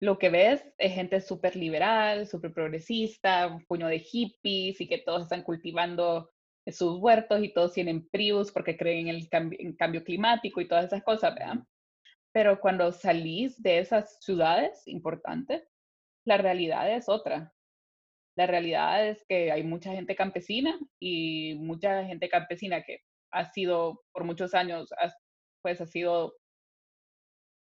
lo que ves es gente súper liberal, súper progresista, un puño de hippies y que todos están cultivando sus huertos y todos tienen Prius porque creen en el cambio, en cambio climático y todas esas cosas, ¿verdad? Pero cuando salís de esas ciudades importantes, la realidad es otra. La realidad es que hay mucha gente campesina y mucha gente campesina que ha sido por muchos años, pues ha sido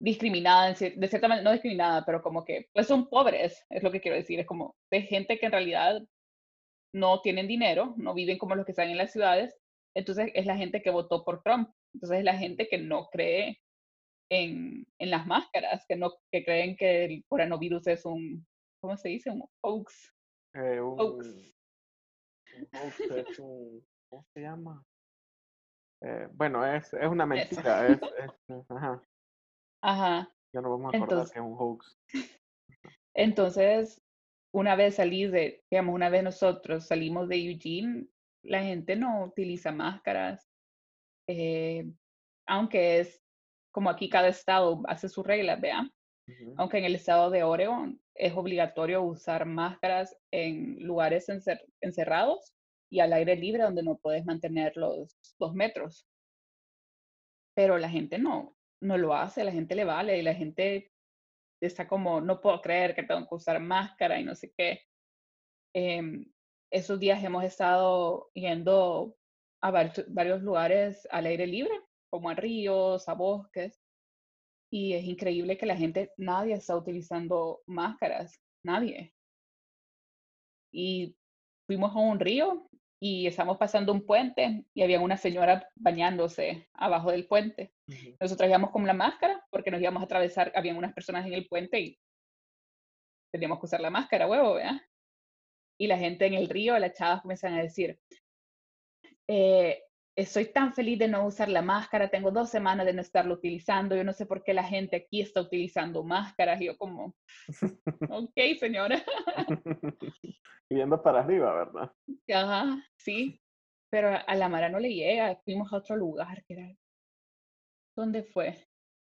discriminada, de cierta manera, no discriminada, pero como que, pues son pobres, es lo que quiero decir, es como de gente que en realidad no tienen dinero, no viven como los que están en las ciudades, entonces es la gente que votó por Trump, entonces es la gente que no cree en, en las máscaras, que no que creen que el coronavirus es un, ¿cómo se dice? Un hoax.
Eh, un,
Hoax.
un hoax es un, ¿cómo se llama? Eh, bueno, es, es una mentira, es, es- ajá,
Ajá.
ya no vamos a acordar
Entonces-
que es un hoax.
Entonces, una vez salí de, digamos, una vez nosotros salimos de Eugene, la gente no utiliza máscaras, eh, aunque es como aquí cada estado hace sus reglas, Aunque en el estado de Oregon es obligatorio usar máscaras en lugares encer- encerrados y al aire libre donde no puedes mantener los dos metros. Pero la gente no, no lo hace, la gente le vale y la gente está como, no puedo creer que tengo que usar máscara y no sé qué. Em, esos días hemos estado yendo a var- varios lugares al aire libre, como a ríos, a bosques, y es increíble que la gente, nadie está utilizando máscaras, nadie. Y fuimos a un río y estamos pasando un puente y había una señora bañándose abajo del puente. Nosotros íbamos con la máscara porque nos íbamos a atravesar, habían unas personas en el puente y teníamos que usar la máscara, huevo, ¿verdad? Y la gente en el río, las chavas comienzan a decir, eh, estoy tan feliz de no usar la máscara, tengo dos semanas de no estarlo utilizando, yo no sé por qué la gente aquí está utilizando máscaras, y yo como, ok, señora,
y viendo para arriba, ¿verdad?
ajá, sí, pero a- la Mara no le llega, fuimos a otro lugar, que era, ¿dónde fue?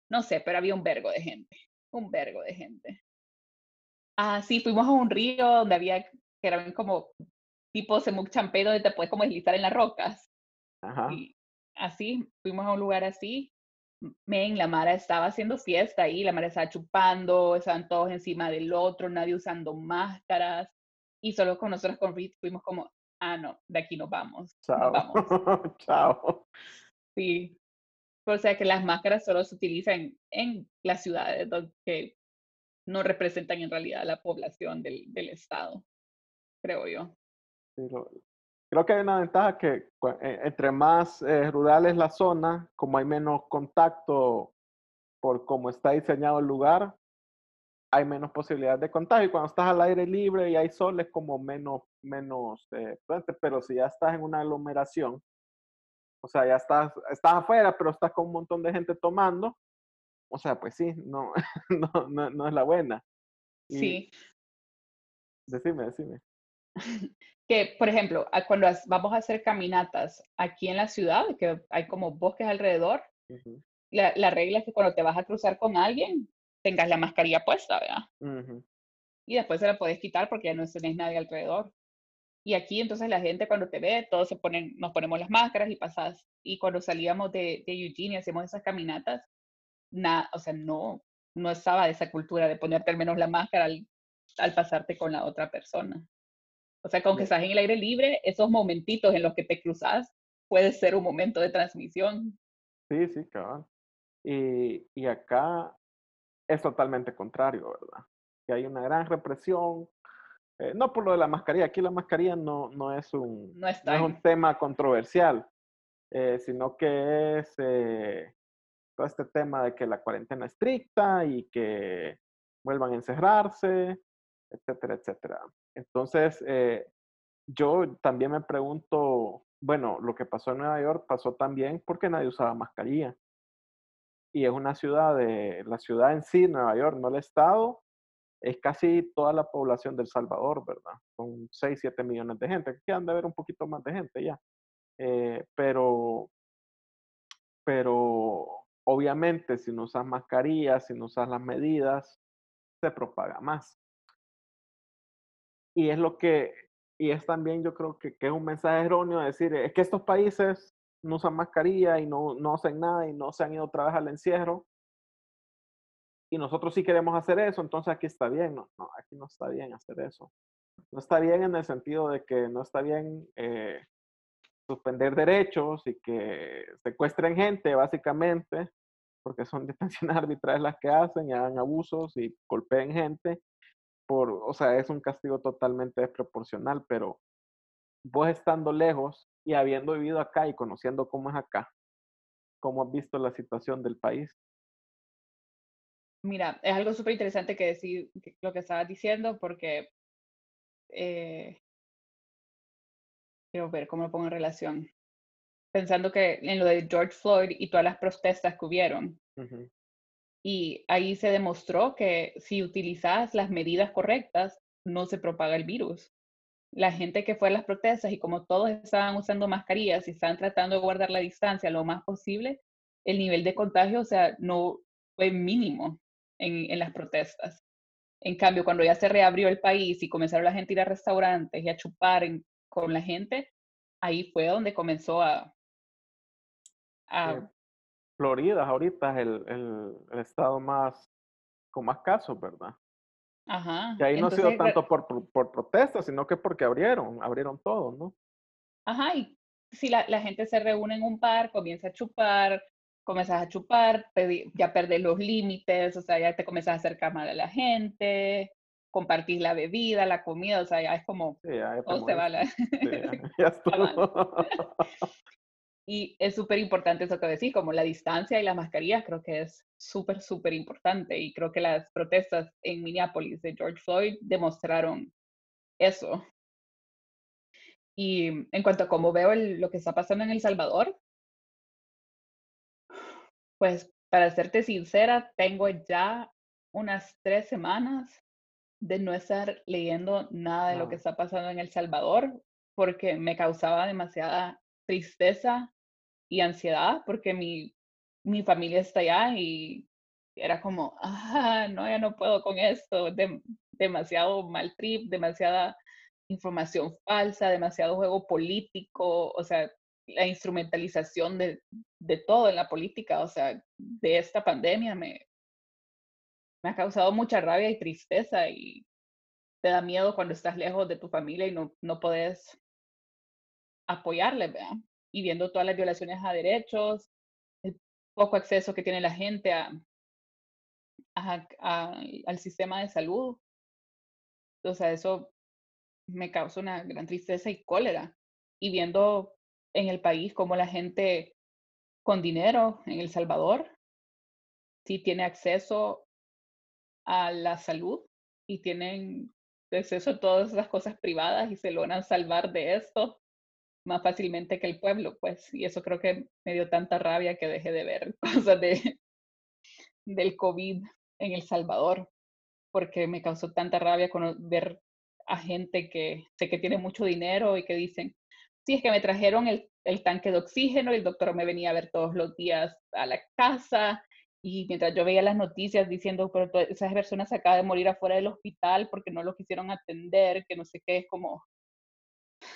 No sé, pero había un vergo de gente, un vergo de gente. Ah, sí, fuimos a un río donde había, que eran como tipo Semuc Champey, donde te puedes como deslizar en las rocas.
Ajá.
Y así, fuimos a un lugar así. Men, la Mara estaba haciendo fiesta ahí, la Mara estaba chupando, estaban todos encima del otro, nadie usando máscaras. Y solo con nosotros con Reed fuimos como, ah, no, de aquí nos vamos. Nos
Chao.
vamos.
Chao.
Sí. O sea que las máscaras solo se utilizan en las ciudades que no representan en realidad la población del, del estado, creo yo.
Sí, lo- creo que hay una ventaja que eh, entre más eh, rural es la zona, como hay menos contacto por cómo está diseñado el lugar, hay menos posibilidad de contagio. Y cuando estás al aire libre y hay sol es como menos, menos eh, pero si ya estás en una aglomeración, o sea, ya estás, estás afuera, pero estás con un montón de gente tomando, o sea, pues sí, no, no, no, no es la buena. Y
Sí,
Decime, decime.
que por ejemplo, cuando vamos a hacer caminatas aquí en la ciudad, que hay como bosques alrededor,
Ujú,
la, la regla es que cuando te vas a cruzar con alguien, tengas la mascarilla puesta, ¿verdad? Y después se la puedes quitar porque ya no tenés nadie alrededor. Y aquí entonces la gente cuando te ve, todos se ponen, nos ponemos las máscaras y pasas. Y cuando salíamos de, de Eugene y hacíamos esas caminatas, na, o sea, no, no estaba esa cultura de ponerte al menos la máscara al, al pasarte con la otra persona. O sea, que aunque
Ya.
estás en el aire libre, esos momentitos en los que te cruzas puede ser un momento de transmisión.
Sí, sí, cabal. Y, y acá es totalmente contrario, ¿verdad? Que hay una gran represión, eh, no por lo de la mascarilla, aquí la mascarilla no, no es un,
No
es un tema controversial, eh, sino que es eh, todo este tema de que la cuarentena estricta y que vuelvan a encerrarse, etcétera, etcétera. Entonces, eh, yo también me pregunto, bueno, lo que pasó en Nueva York pasó también porque nadie usaba mascarilla. Y es una ciudad de, la ciudad en sí, Nueva York, no el estado, es casi toda la población del Salvador, ¿verdad? Con 6, 7 millones de gente. Aquí han de haber un poquito más de gente ya. Eh, pero, pero obviamente si no usas mascarilla, si no usas las medidas, se propaga más. Y es lo que, y es también yo creo que, que es un mensaje erróneo decir, es que estos países no usan mascarilla y no, no hacen nada y no se han ido otra vez al encierro. Y nosotros sí queremos hacer eso, entonces aquí está bien. No, no, aquí no está bien hacer eso. No está bien en el sentido de que no está bien eh, suspender derechos y que secuestren gente, básicamente, porque son detenciones arbitrarias las que hacen y hagan abusos y golpeen gente. Por, o sea, es un castigo totalmente desproporcional, pero vos estando lejos y habiendo vivido acá y conociendo cómo es acá, cómo has visto la situación del país.
Mira, es algo súper interesante que decir que- lo que estabas diciendo, porque eh, quiero ver cómo lo pongo en relación. Pensando que en lo de George Floyd y todas las protestas que hubieron, y ahí se demostró que si utilizas las medidas correctas, no se propaga el virus. La gente que fue a las protestas y como todos estaban usando mascarillas y estaban tratando de guardar la distancia lo más posible, el nivel de contagio, o sea, no fue mínimo en, en las protestas. En cambio, cuando ya se reabrió el país y comenzaron la gente a ir a restaurantes y a chupar en- con la gente, ahí fue donde comenzó a... a
Florida ahorita es el, el- el estado más con más casos, ¿verdad?
ajá.
Que ahí no ha sido
Entonces,
tanto por, por, por protestas, sino que porque abrieron, abrieron todo, ¿no?
Ajá, y si la, la gente se reúne en un bar, comienza a chupar, comienzas a chupar, pedi- ya perdés los límites, o sea, ya te comienzas a acercar más a la gente, compartís la bebida, la comida, o sea, ya es como,
Sí, ya, ya
todo se va la...
Sí, ya, ya estuvo.
Y es súper importante eso que decís, como la distancia y las mascarillas, creo que es súper, súper importante. Y creo que las protestas en Minneapolis de George Floyd demostraron eso. Y en cuanto a cómo veo el- lo que está pasando en El Salvador, pues para serte sincera, tengo ya unas tres semanas de no estar leyendo nada de lo que está pasando en El Salvador, porque me causaba demasiada tristeza y ansiedad, porque mi, mi familia está allá y era como, ah, no, ya no puedo con esto, dem- demasiado mal trip, demasiada información falsa, demasiado juego político, o sea, la instrumentalización de, de todo en la política, o sea, de esta pandemia me, me ha causado mucha rabia y tristeza y te da miedo cuando estás lejos de tu familia y no, no puedes apoyarles, ¿verdad? Y viendo todas las violaciones a derechos, el poco acceso que tiene la gente al sistema de salud. O sea, eso me causa una gran tristeza y cólera. Y viendo en el país cómo la gente con dinero en El Salvador sí tiene acceso a la salud y tienen acceso a todas esas cosas privadas y se logran salvar de esto más fácilmente que el pueblo, pues, y eso creo que me dio tanta rabia que dejé de ver cosas de, del COVID en El Salvador, porque me causó tanta rabia con ver a gente que sé que tiene mucho dinero y que dicen, sí, es que me trajeron el, el tanque de oxígeno y el doctor me venía a ver todos los días a la casa y mientras yo veía las noticias diciendo, pero esas personas se acaban de morir afuera del hospital porque no lo quisieron atender, que no sé qué, es como,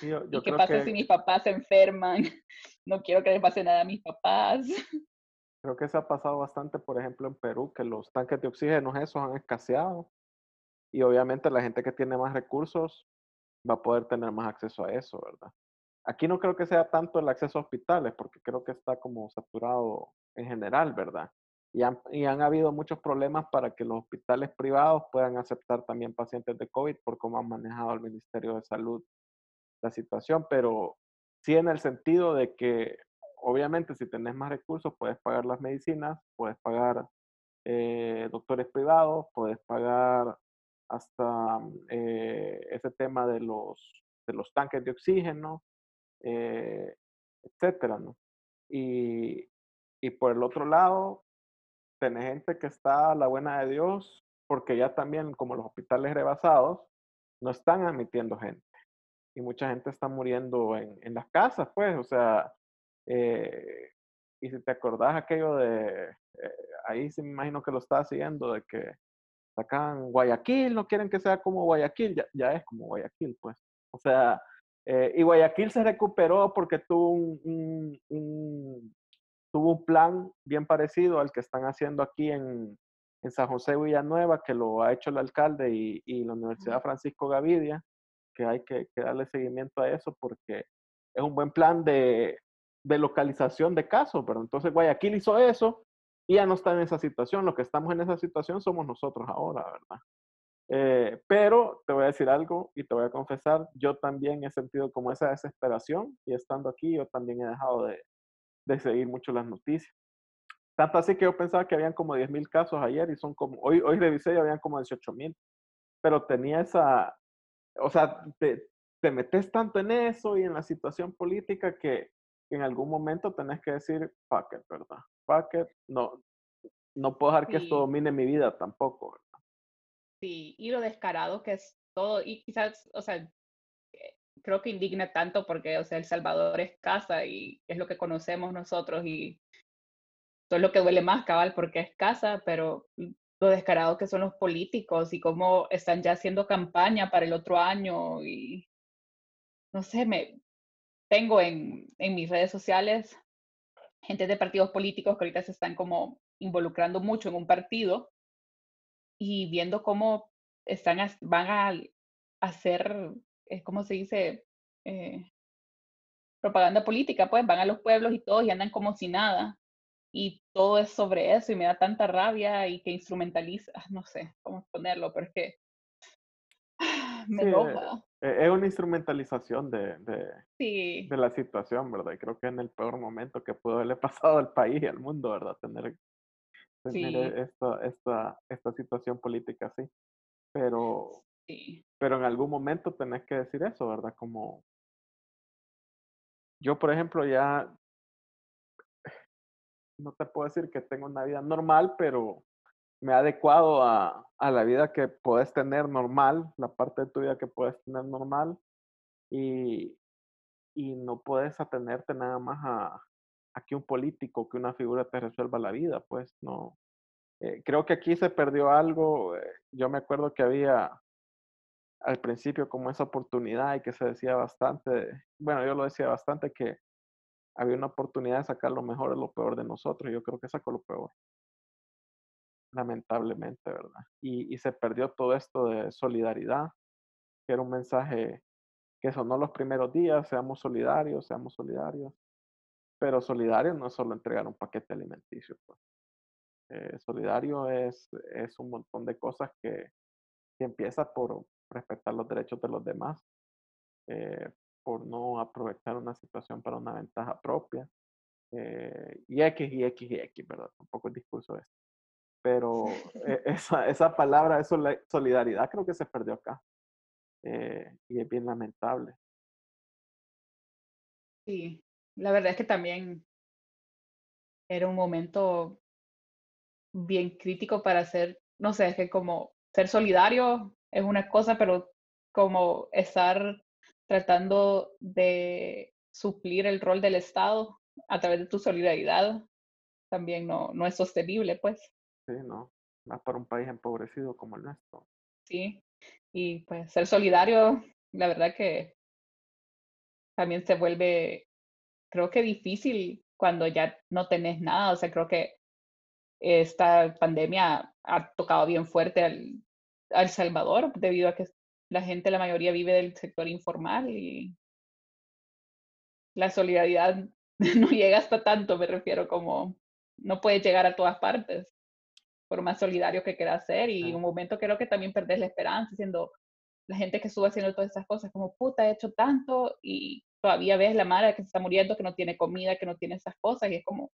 ¿y qué pasa si mis papás se enferman? No quiero que les pase nada a mis papás.
Creo que se ha pasado bastante, por ejemplo, en Perú, que los tanques de oxígeno esos han escaseado. Y obviamente la gente que tiene más recursos va a poder tener más acceso a eso, ¿verdad? Aquí no creo que sea tanto el acceso a hospitales, porque creo que está como saturado en general, ¿verdad? Y han, y han habido muchos problemas para que los hospitales privados puedan aceptar también pacientes de COVID por cómo han manejado el Ministerio de Salud la situación, pero sí en el sentido de que obviamente si tenés más recursos puedes pagar las medicinas, puedes pagar eh, doctores privados, puedes pagar hasta eh, ese tema de los, de los tanques de oxígeno, eh, etcétera, ¿no? Y, y por el otro lado, tenés gente que está a la buena de Dios, porque ya también, como los hospitales rebasados, no están admitiendo gente. Y mucha gente está muriendo en, en las casas, pues, o sea, eh, y si te acordás aquello de, eh, ahí sí me imagino que lo estás siguiendo, de que sacan Guayaquil, no quieren que sea como Guayaquil, ya, ya es como Guayaquil, pues. O sea, eh, y Guayaquil se recuperó porque tuvo un, un, tuvo un plan bien parecido al que están haciendo aquí en, en San José Villanueva, que lo ha hecho el alcalde y, y la Universidad Francisco Gavidia, que hay que, darle seguimiento a eso porque es un buen plan de, localización de casos, pero entonces Guayaquil hizo eso y ya no está en esa situación. Lo que estamos en esa situación somos nosotros ahora, ¿verdad? Eh, pero te voy a decir algo y te voy a confesar, yo también he sentido como esa desesperación y estando aquí yo también he dejado de, de seguir mucho las noticias. Tanto así que yo pensaba que habían como 10 mil casos ayer y son como, hoy, hoy revisé y habían como 18 mil, pero tenía esa, o sea, te, te metes tanto en eso y en la situación política que en algún momento tenés que decir, fuck it, ¿verdad? Fuck it, no, no puedo dejar que esto domine mi vida tampoco, ¿verdad?
Sí, y lo descarado que es todo, y quizás, o sea, eh, creo que indigna tanto porque, o sea, El Salvador es casa y es lo que conocemos nosotros y todo es lo que duele más, cabal, porque es casa, pero lo descarado que son los políticos y cómo están ya haciendo campaña para el otro año y no sé, me tengo en, en mis redes sociales gente de partidos políticos que ahorita se están como involucrando mucho en un partido y viendo cómo están, van a hacer, eh, ¿cómo se dice? Eh, propaganda política, pues van a los pueblos y todos y andan como si nada. Y todo es sobre eso y me da tanta rabia y que instrumentaliza, ah, no sé cómo ponerlo, pero es que me
Sí,
enoja.
eh, es una instrumentalización de, de,
Sí,
de la situación, ¿verdad? Y creo que en el peor momento que pudo haberle pasado al país y al mundo, ¿verdad? Tener, tener
sí,
e- esta, esta, esta situación política así. Pero,
sí,
pero en algún momento tenés que decir eso, ¿verdad? Como yo, por ejemplo, ya no te puedo decir que tengo una vida normal, pero me he adecuado a, a la vida que puedes tener normal, la parte de tu vida que puedes tener normal, y, y no puedes atenerte nada más a, a que un político, que una figura te resuelva la vida, pues no. Eh, creo que aquí se perdió algo. eh, yo me acuerdo que había al principio como esa oportunidad y que se decía bastante, bueno, yo lo decía bastante que había una oportunidad de sacar lo mejor de lo peor de nosotros. Yo creo que sacó lo peor, lamentablemente, ¿verdad? Y, y se perdió todo esto de solidaridad, que era un mensaje que sonó los primeros días, seamos solidarios, seamos solidarios. Pero solidario no es solo entregar un paquete alimenticio. Pues. Eh, solidario es, es un montón de cosas que, que empieza por respetar los derechos de los demás, eh, por no aprovechar una situación para una ventaja propia, eh, y X y X y X, ¿verdad? Tampoco el discurso es. pero eh, esa, esa palabra de solidaridad creo que se perdió acá. Eh, y es bien lamentable.
Sí, la verdad es que también era un momento bien crítico para ser, no sé, es que como ser solidario es una cosa, pero como estar tratando de suplir el rol del Estado a través de tu solidaridad también no, no es sostenible, pues.
Sí, no, más para un país empobrecido como el nuestro.
Sí, y pues ser solidario, la verdad que también se vuelve, creo que difícil cuando ya no tenés nada, o sea, creo que esta pandemia ha tocado bien fuerte al, al Salvador debido a que la gente, la mayoría vive del sector informal y la solidaridad no llega hasta tanto, me refiero como no puedes llegar a todas partes por más solidario que quieras ser y un momento creo que también perdés la esperanza siendo la gente que sube haciendo todas esas cosas como puta he hecho tanto y todavía ves la madre que se está muriendo que no tiene comida que no tiene esas cosas y es como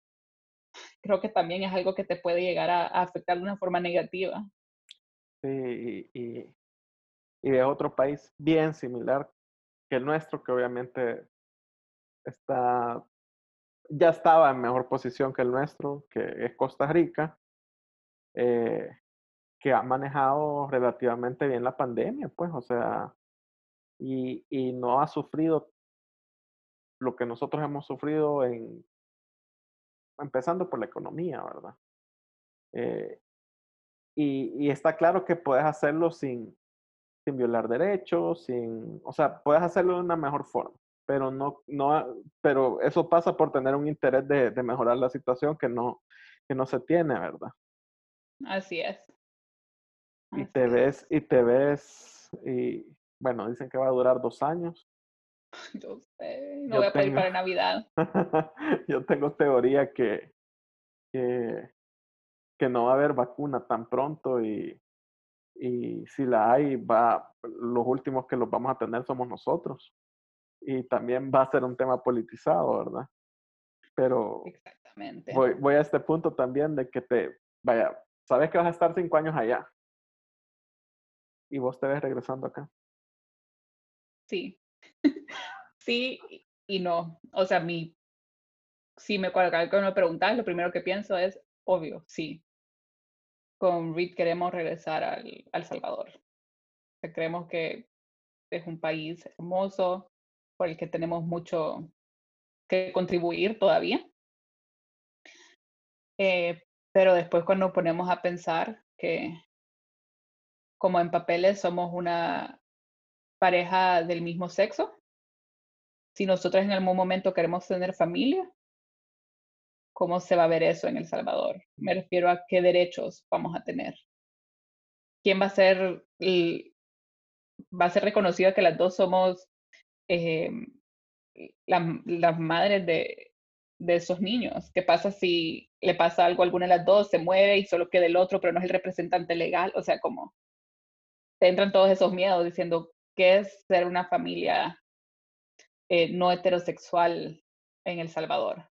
creo que también es algo que te puede llegar a, afectar de una forma negativa.
Sí y, y de otro país bien similar que el nuestro que obviamente está ya estaba en mejor posición que el nuestro, que es Costa Rica, eh, que ha manejado relativamente bien la pandemia, pues, o sea, y, y, no ha sufrido lo que nosotros hemos sufrido en, empezando por la economía, ¿verdad? Eh, y, y, está claro que puedes hacerlo sin, sin violar derechos, sin, o sea, puedes hacerlo de una mejor forma pero no, no, pero eso pasa por tener un interés de, de mejorar la situación que no, que no se tiene, ¿verdad?
Así es.
y te ves, y te ves, y bueno, dicen que va a durar dos años.
Yo sé, no voy a pedir para Navidad.
yo tengo teoría que, que, que no va a haber vacuna tan pronto y, y si la hay, va, los últimos que los vamos a tener somos nosotros y también va a ser un tema politizado, ¿verdad? Pero
Exactamente.
Voy, voy a este punto también de que te, vaya, sabes que vas a estar cinco años allá y vos te ves regresando acá.
Sí, sí y no. O sea, mi, si me cuando me preguntas, lo primero que pienso es, obvio, sí. Con Reed queremos regresar al, al Salvador. creemos que es un país hermoso, por el que tenemos mucho que contribuir todavía. Eh, pero después cuando ponemos a pensar que como en papeles somos una pareja del mismo sexo, si nosotros en algún momento queremos tener familia, ¿cómo se va a ver eso en El Salvador? Me refiero a qué derechos vamos a tener. ¿Quién va a ser, va a ser reconocido que las dos somos eh, las madres de, de esos niños. ¿Qué pasa si le pasa algo a alguna de las dos, se mueve y solo queda el otro, pero no es el representante legal? O sea, como te entran todos esos miedos diciendo, ¿qué es ser una familia eh, no heterosexual en El Salvador?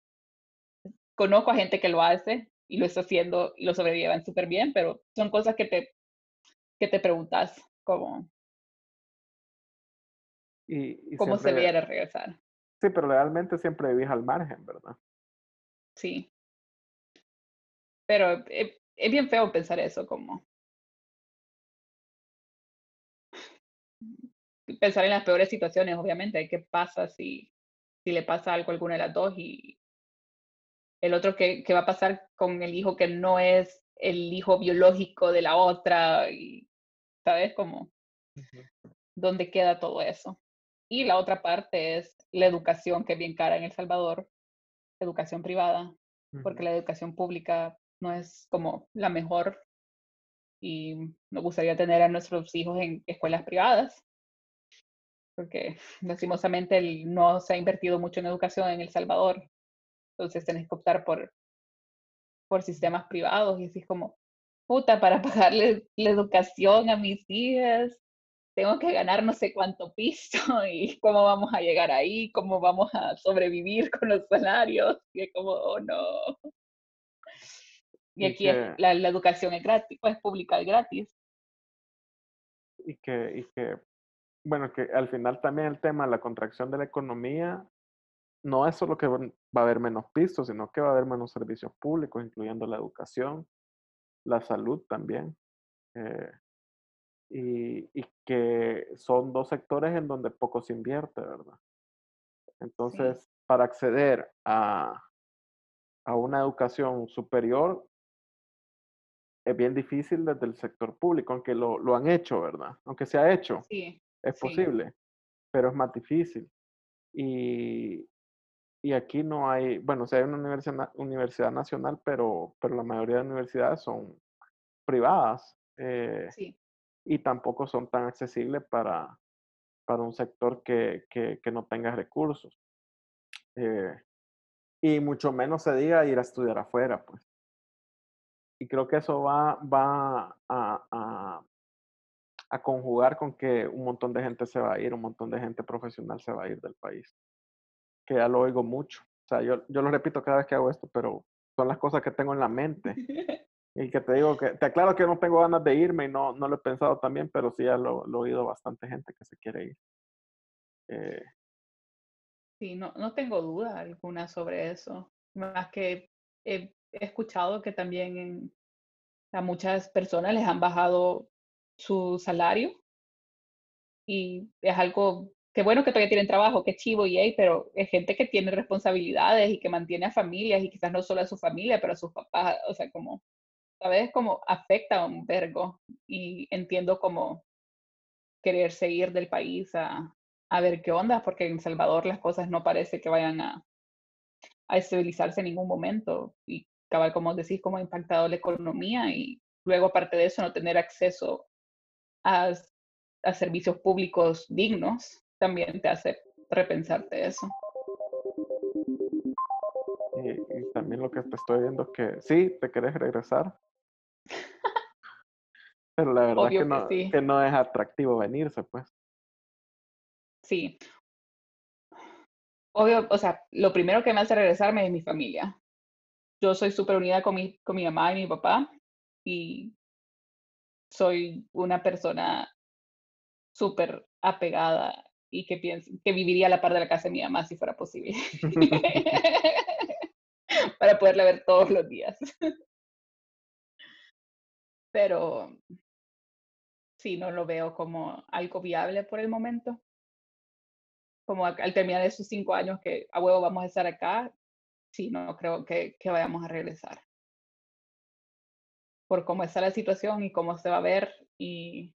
Conozco a gente que lo hace y lo está haciendo y lo sobrellevan súper bien, pero son cosas que te, que te preguntas como,
y,
¿Cómo se viera regresar?
Sí, pero realmente siempre vivís al margen, ¿verdad?
Sí. Pero es, es bien feo pensar eso, como pensar en las peores situaciones, obviamente, qué pasa si, si le pasa algo a alguna de las dos y el otro qué, qué va a pasar con el hijo que no es el hijo biológico de la otra y, ¿sabes? Como, ¿dónde queda todo eso? Y la otra parte es la educación, que es bien cara en El Salvador, educación privada, porque la educación pública no es como la mejor y nos gustaría tener a nuestros hijos en escuelas privadas, porque lastimosamente no se ha invertido mucho en educación en El Salvador, entonces tenés que optar por, por sistemas privados y así es como, puta, para pagarle la educación a mis hijas, tengo que ganar no sé cuánto piso y cómo vamos a llegar ahí, cómo vamos a sobrevivir con los salarios. Y es como, oh no. Y
Y
aquí es-
que-
la, la educación es gratis, pues pública es gratis.
y que, y que, bueno, que al final también el tema de la contracción de la economía no es solo que va a haber menos pisos, sino que va a haber menos servicios públicos, incluyendo la educación, la salud también. eh, y, y que son dos sectores en donde poco se invierte, ¿verdad? Entonces, para acceder a, a una educación superior, es bien difícil desde el sector público, aunque lo, lo han hecho, ¿verdad? Aunque se ha hecho,
Sí,
es
sí.
posible, pero es más difícil. Y, y aquí no hay, bueno, sí hay una universidad, universidad nacional, pero, pero la mayoría de universidades son privadas eh,
sí,
y tampoco son tan accesibles para, para un sector que, que, que no tenga recursos. Eh, y mucho menos se diga ir a estudiar afuera, pues. Y creo que eso va, va a, a, a conjugar con que un montón de gente se va a ir, un montón de gente profesional se va a ir del país. Que ya lo oigo mucho. O sea, yo, yo lo repito cada vez que hago esto, pero son las cosas que tengo en la mente. Y que te digo que, te aclaro que no tengo ganas de irme y no, no lo he pensado también, pero sí ya lo, lo he oído bastante gente que se quiere ir. Eh,
Sí, no, no tengo duda alguna sobre eso. Más que he, he escuchado que también en- a muchas personas les han bajado su salario y es algo que bueno que todavía tienen trabajo, que chivo y hey, pero es gente que tiene responsabilidades y que mantiene a familias y quizás no solo a su familia, pero a sus papás, o sea, como, ¿sabes? Como afecta a un vergo y entiendo como querer seguir del país a, ver qué onda, porque en Salvador las cosas no parece que vayan a, a estabilizarse en ningún momento. Y cabal, como decís, cómo ha impactado la economía y luego, aparte de eso, no tener acceso a, a servicios públicos dignos, también te hace repensarte eso.
y, y también lo que te estoy viendo es que sí, te querés regresar. Pero la verdad
Obvio
que
que
no,
sí.
que no es atractivo venirse, pues.
Sí. Obvio, o sea, lo primero que me hace regresarme es mi familia. Yo soy súper unida con mi, con mi mamá y mi papá y soy una persona súper apegada y que pienso que viviría a la par de la casa de mi mamá si fuera posible. Para poderla ver todos los días. Pero sí, no lo veo como algo viable por el momento. Como al al terminar esos cinco años que a huevo vamos a estar acá, sí, no creo que, que vayamos a regresar. Por cómo está la situación y cómo se va a ver y,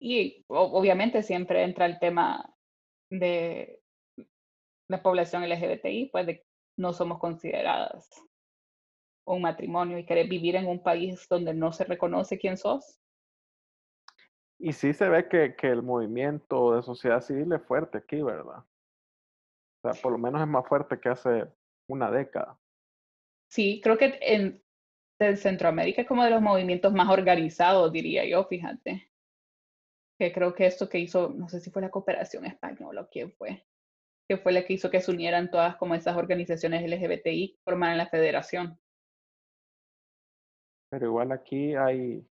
y obviamente siempre entra el tema de la población LGBTI, pues de que no somos consideradas un matrimonio y querer vivir en un país donde no se reconoce quién sos.
Y sí se ve que, que el movimiento de sociedad civil es fuerte aquí, ¿verdad? O sea, por lo menos es más fuerte que hace una década.
Sí, creo que en, en Centroamérica es como de los movimientos más organizados, diría yo, fíjate. Que creo que esto que hizo, no sé si fue la cooperación española o quién fue, que fue la que hizo que se unieran todas como esas organizaciones LGBTI, formaran la federación.
Pero igual aquí hay,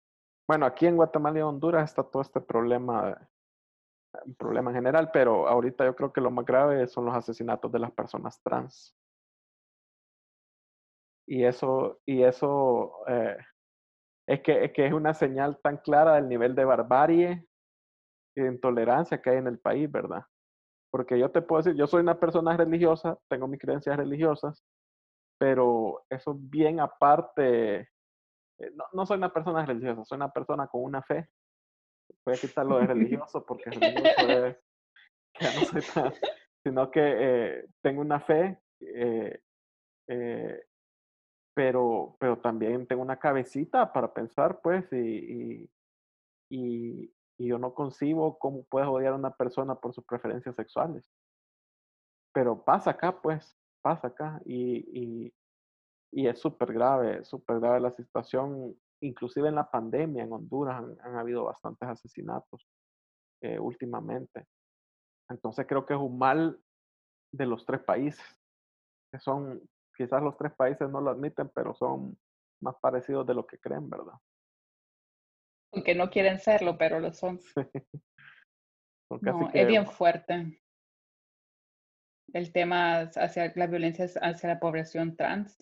bueno, aquí en Guatemala y Honduras está todo este problema, un problema en general, pero ahorita yo creo que lo más grave son los asesinatos de las personas trans. Y eso, y eso eh, es, que, es que es una señal tan clara del nivel de barbarie intolerancia que hay en el país, ¿verdad? Porque yo te puedo decir, yo soy una persona religiosa, tengo mis creencias religiosas, pero eso es bien aparte. eh, No, no soy una persona religiosa, soy una persona con una fe. Voy a quitar lo de religioso porque religioso es que ya no soy tan, sino que eh, tengo una fe, eh, eh, pero, pero también tengo una cabecita para pensar, pues, y, y, y, y yo no concibo cómo puedes odiar a una persona por sus preferencias sexuales. Pero pasa acá, pues, pasa acá, y, y, es súper grave, súper grave la situación, inclusive en la pandemia en Honduras han, han habido bastantes asesinatos eh, últimamente. Entonces creo que es un mal de los tres países, que son quizás los tres países no lo admiten, pero son más parecidos de lo que creen, ¿verdad?
Aunque no quieren serlo, pero lo son. No,
que-
es bien fuerte. El tema hacia la violencia hacia la población trans.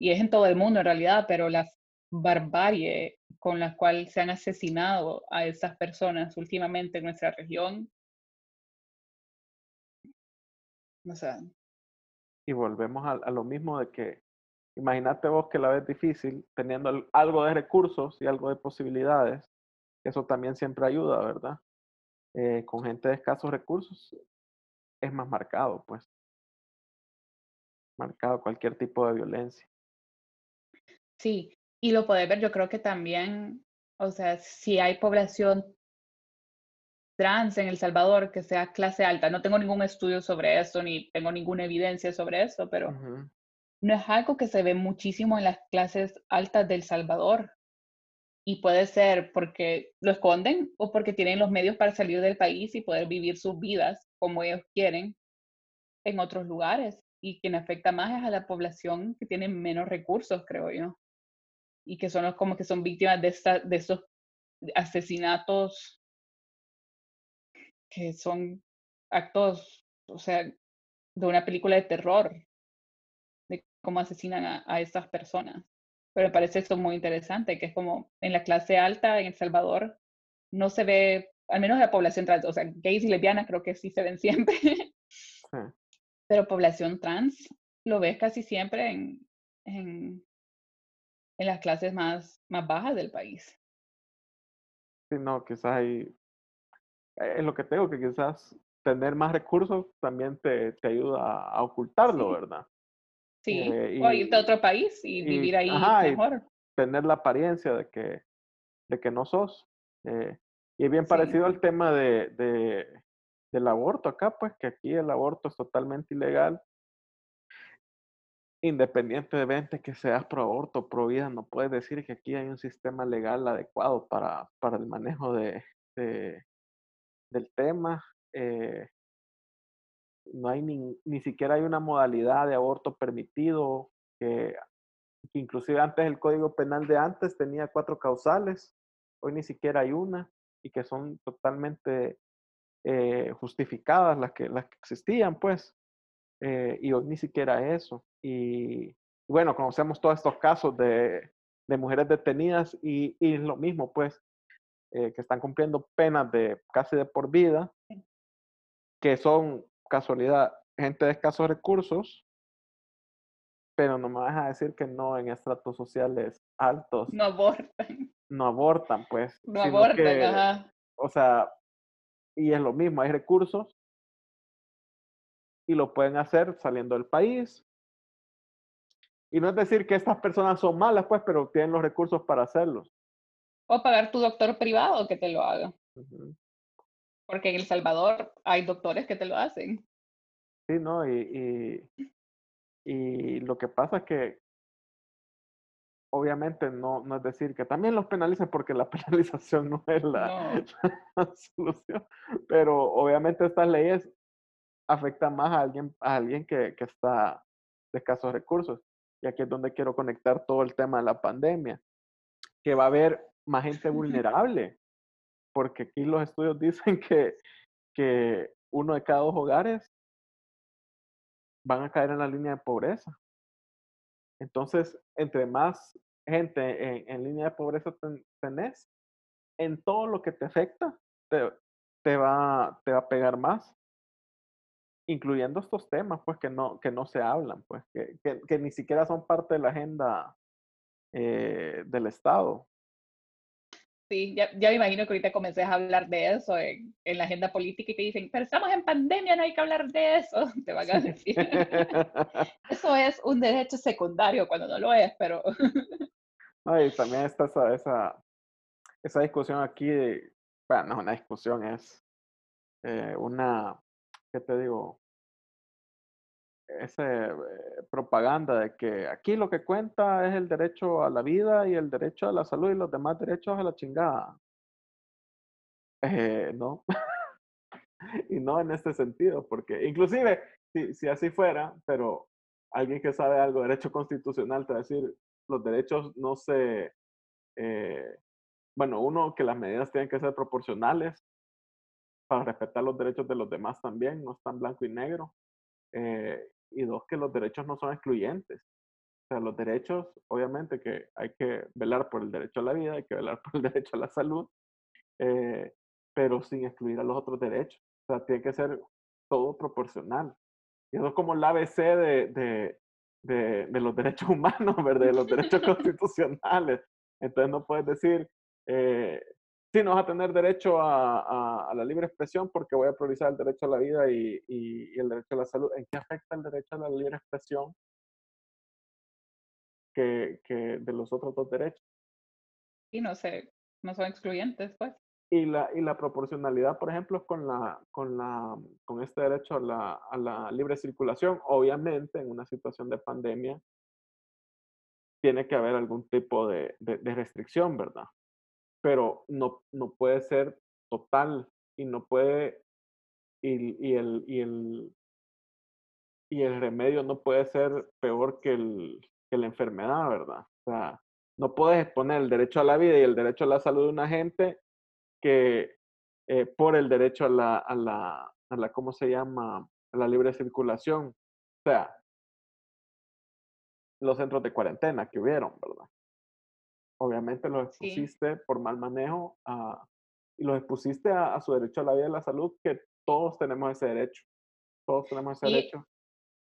Y es en todo el mundo en realidad, pero la barbarie con la cual se han asesinado a esas personas últimamente en nuestra región. O sea,
Y volvemos a, a lo mismo de que, imagínate vos que la ves difícil, teniendo al- algo de recursos y algo de posibilidades, eso también siempre ayuda, ¿verdad? Eh, con gente de escasos recursos es más marcado, pues. Marcado cualquier tipo de violencia.
sí, y lo puedes ver, yo creo que también, o sea, si hay población trans en El Salvador que sea clase alta, no tengo ningún estudio sobre eso, ni tengo ninguna evidencia sobre eso, pero no es algo que se ve muchísimo en las clases altas del Salvador. Y puede ser porque lo esconden o porque tienen los medios para salir del país y poder vivir sus vidas como ellos quieren en otros lugares. Y quien afecta más es a la población que tiene menos recursos, creo yo. Y que son como que son víctimas de, esta, de estos asesinatos que son actos, o sea, de una película de terror, cómo asesinan a, a estas personas. Pero me parece esto muy interesante, que es como en la clase alta en El Salvador no se ve, al menos la población trans, o sea, gays y lesbianas creo que sí se ven siempre,
sí.
pero población trans lo ves casi siempre en, en, en las clases más, más bajas del país.
Sí, no, quizás hay, eh, es lo que tengo, que quizás tener más recursos también te, te ayuda a, a ocultarlo,
Sí.
¿verdad?
Sí,
Eh,
o irte a otro país y,
y-
vivir ahí
ajá,
mejor.
tener la apariencia de que, de que no sos. eh, y es bien
Sí.
parecido al tema de, de- del aborto acá, pues que aquí el aborto es totalmente ilegal. Independientemente que seas pro aborto o pro vida, no puedes decir que aquí hay un sistema legal adecuado para, para el manejo de, de- del tema. eh, no hay ni, ni siquiera hay una modalidad de aborto permitido, que, que inclusive antes el Código Penal de antes tenía cuatro causales, hoy ni siquiera hay una, y que son totalmente eh, justificadas las que, las que existían, pues, eh, y hoy ni siquiera eso. Y bueno, conocemos todos estos casos de, de mujeres detenidas y, y lo mismo, pues, eh, que están cumpliendo penas de casi de por vida, que son casualidad gente de escasos recursos, pero no me vas a decir que no en estratos sociales altos
No abortan,
no abortan, pues.
no abortan,
que,
ajá.
O sea, y es lo mismo, hay recursos y lo pueden hacer saliendo del país. Y no es decir que estas personas son malas, pues, pero tienen los recursos para hacerlos.
O pagar tu doctor privado que te lo haga.
Ujú.
Porque en El Salvador hay doctores que te lo hacen.
Sí, ¿no? Y, y, y lo que pasa es que obviamente no, no es decir que también los penalicen porque la penalización no es la,
No,
la solución, pero obviamente estas leyes afectan más a alguien, a alguien que, que está de escasos recursos. Y aquí es donde quiero conectar todo el tema de la pandemia, que va a haber más gente vulnerable, porque aquí los estudios dicen que, que uno de cada dos hogares van a caer en la línea de pobreza. Entonces, entre más gente en, línea de pobreza ten- tenés, en todo lo que te afecta, te, te va, te va a pegar más, incluyendo estos temas, pues, que no, que no se hablan, pues, que, que, que ni siquiera son parte de la agenda eh, del Estado.
Sí, ya, ya me imagino que ahorita comencé a hablar de eso en, en la agenda política y te dicen, pero estamos en pandemia, no hay que hablar de eso. Te van a decir. Eso es un derecho secundario cuando no lo es, pero
No, y también está esa, esa, esa discusión aquí, de, bueno, no es una discusión, es eh, una, ¿qué te digo? Esa eh, propaganda de que aquí lo que cuenta es el derecho a la vida y el derecho a la salud y los demás derechos a la chingada. Eh, no. y no en este sentido, porque inclusive, si, si así fuera, pero alguien que sabe algo de derecho constitucional te va a decir, los derechos no se, eh, bueno, uno, que las medidas tienen que ser proporcionales para respetar los derechos de los demás también, no están blanco y negro. Eh, y dos, que los derechos no son excluyentes. O sea, los derechos, obviamente que hay que velar por el derecho a la vida, hay que velar por el derecho a la salud, eh, pero sin excluir a los otros derechos. O sea, tiene que ser todo proporcional. Y eso es como el ABC de, de, de, de los derechos humanos, ¿verdad? De los derechos constitucionales. Entonces no puedes decir, eh, sí, no vas a tener derecho a, a, la libre expresión porque voy a priorizar el derecho a la vida y, y, y, el derecho a la salud. ¿En qué afecta el derecho a la libre expresión que, que de los otros dos derechos?
Y no sé, no son excluyentes, pues.
Y la, y la proporcionalidad, por ejemplo, con, la, con, la, con este derecho a la, a la libre circulación, obviamente en una situación de pandemia, tiene que haber algún tipo de, de, de restricción, ¿verdad? Pero no, no puede ser total y no puede, y, y, el, y, el, y el remedio no puede ser peor que, el, que la enfermedad, ¿verdad? O sea, no puedes exponer el derecho a la vida y el derecho a la salud de una gente que eh, por el derecho a la, a la, a la, ¿cómo se llama? A la libre circulación. O sea, los centros de cuarentena que hubieron, ¿verdad? Obviamente los expusiste sí. por mal manejo a, y los expusiste a, a, su derecho a la vida y la salud, que todos tenemos ese derecho. Todos tenemos ese y derecho.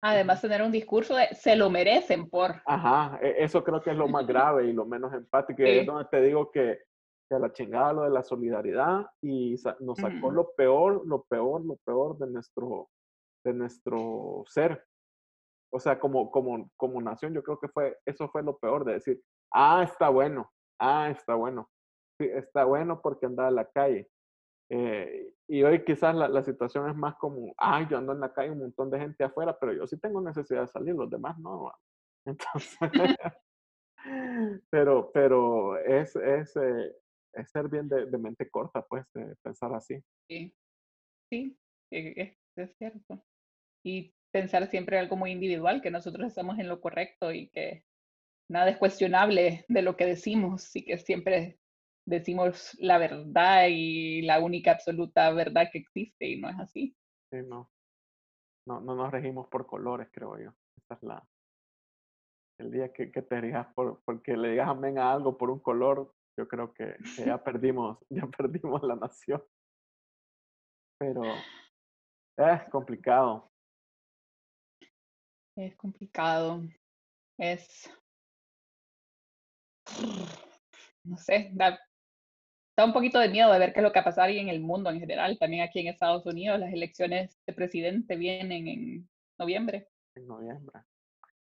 Además, tener un discurso de se lo merecen por.
Ajá, e, eso creo que es lo más grave y lo menos empático. Sí. es donde te digo que, que, a la chingada lo de la solidaridad y sa nos sacó uh -huh. lo peor, lo peor, lo peor de nuestro, de nuestro ser o sea, como, como, como nación, yo creo que fue, eso fue lo peor de decir, ah, está bueno, ah, está bueno, sí, está bueno porque anda en la calle. Eh, y hoy quizás la, la, situación es más como, ah, yo ando en la calle, un montón de gente afuera, pero yo sí tengo necesidad de salir, los demás no. Entonces, pero, pero es, es, eh, es ser bien de, mente corta, pues, pensar así.
Sí, sí, es, es cierto. Y pensar siempre algo muy individual, que nosotros estamos en lo correcto y que nada es cuestionable de lo que decimos y que siempre decimos la verdad y la única absoluta verdad que existe y no es así.
Sí, no. No, no nos regimos por colores, creo yo. Esa es la... El día que, que te digas por, porque le digas amén a algo por un color, yo creo que, que ya perdimos, ya perdimos la nación. Pero es complicado
es complicado. Es. No sé, da, da, un poquito de miedo de ver qué es lo que va a pasar en el mundo en general. También aquí en Estados Unidos, las elecciones de presidente vienen en noviembre.
En noviembre.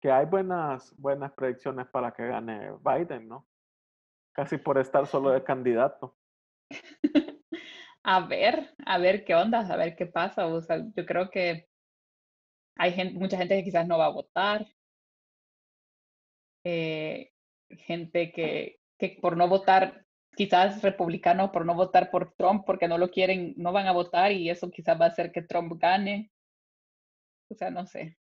Que hay buenas, buenas predicciones para que gane Biden, ¿no? Casi por estar solo de candidato.
a ver, a ver qué onda, a ver qué pasa. O sea, yo creo que hay gente, mucha gente que quizás no va a votar. Eh, gente que, que por no votar, quizás republicanos por no votar por Trump porque no lo quieren, no van a votar y eso quizás va a hacer que Trump gane. O sea, no sé.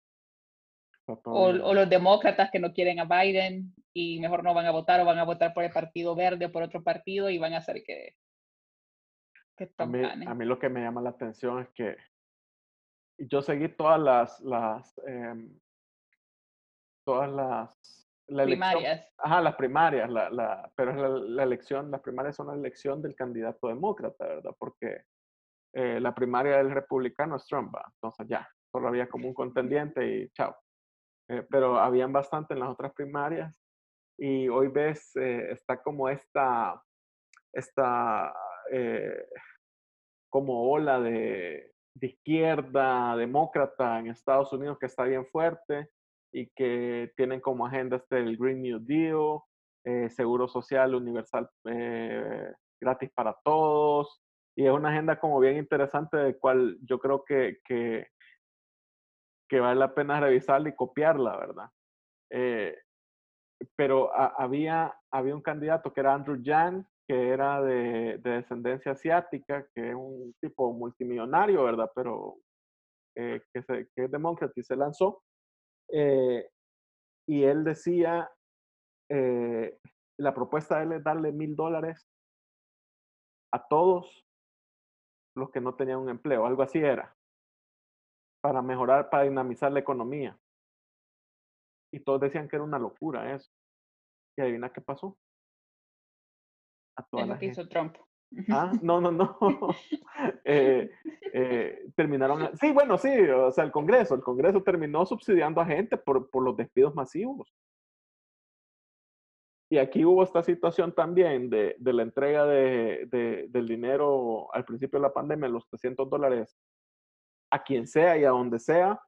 O, o, los demócratas que no quieren a Biden y mejor no van a votar o van a votar por el Partido Verde o por otro partido y van a hacer que,
que Trump a mí, gane. A mí lo que me llama la atención es que yo seguí todas las, las eh, todas las
la primarias.
Elección, ajá, las primarias, la, la, pero la, la, elección, las primarias son la elección del candidato demócrata, ¿verdad? Porque eh, la primaria del republicano es Trump, ¿va? entonces ya, solo había como un contendiente y chao. Eh, pero habían bastante en las otras primarias y hoy ves, eh, está como esta, esta eh, como ola de, de izquierda, demócrata en Estados Unidos que está bien fuerte y que tienen como agenda este el Green New Deal, eh, seguro social universal eh, gratis para todos. Y es una agenda como bien interesante de cual yo creo que, que, que vale la pena revisarla y copiarla, ¿verdad? Eh, pero a, había, había un candidato que era Andrew Yang, que era de, de, descendencia asiática, que es un tipo multimillonario, ¿verdad? Pero eh, que, se, que, es demócrata y se lanzó. Eh, y él decía, eh, la propuesta de él es darle mil dólares a todos los que no tenían un empleo, algo así era, para mejorar, para dinamizar la economía. Y todos decían que era una locura eso. Y adivina qué pasó.
A toda la que hizo Trump.
Ah, no, no, no. Eh, eh, terminaron. Sí, bueno, sí, o sea, el Congreso. El Congreso terminó subsidiando a gente por, por los despidos masivos. Y aquí hubo esta situación también de, de la entrega de, de, del dinero al principio de la pandemia, los 300 dólares, a quien sea y a donde sea,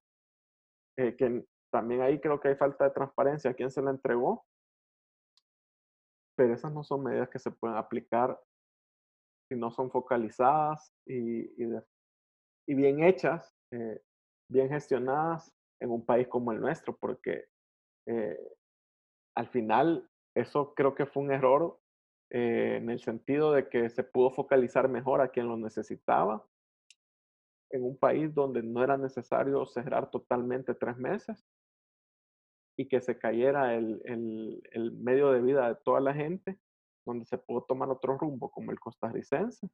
eh, que también ahí creo que hay falta de transparencia a quién se la entregó. Pero esas no son medidas que se pueden aplicar si no son focalizadas y, y, bien hechas, eh, bien gestionadas en un país como el nuestro, porque eh, al final eso creo que fue un error eh, en el sentido de que se pudo focalizar mejor a quien lo necesitaba en un país donde no era necesario cerrar totalmente tres meses y que se cayera el, el, el medio de vida de toda la gente donde se pudo tomar otro rumbo, como el costarricense.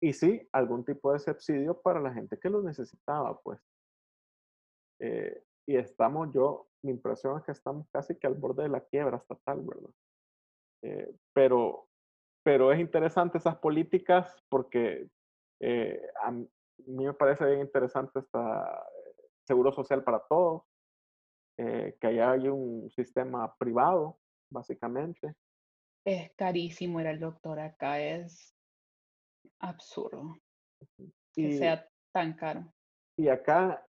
Y sí, algún tipo de subsidio para la gente que lo necesitaba, pues. Eh, y estamos, yo, mi impresión es que estamos casi que al borde de la quiebra estatal, ¿verdad? Eh, pero, pero es interesante esas políticas porque eh, a mí me parece bien interesante esta seguro social para todos, que haya hay un sistema privado, básicamente,
es carísimo ir al doctor acá, es absurdo que sea tan caro.
Y acá,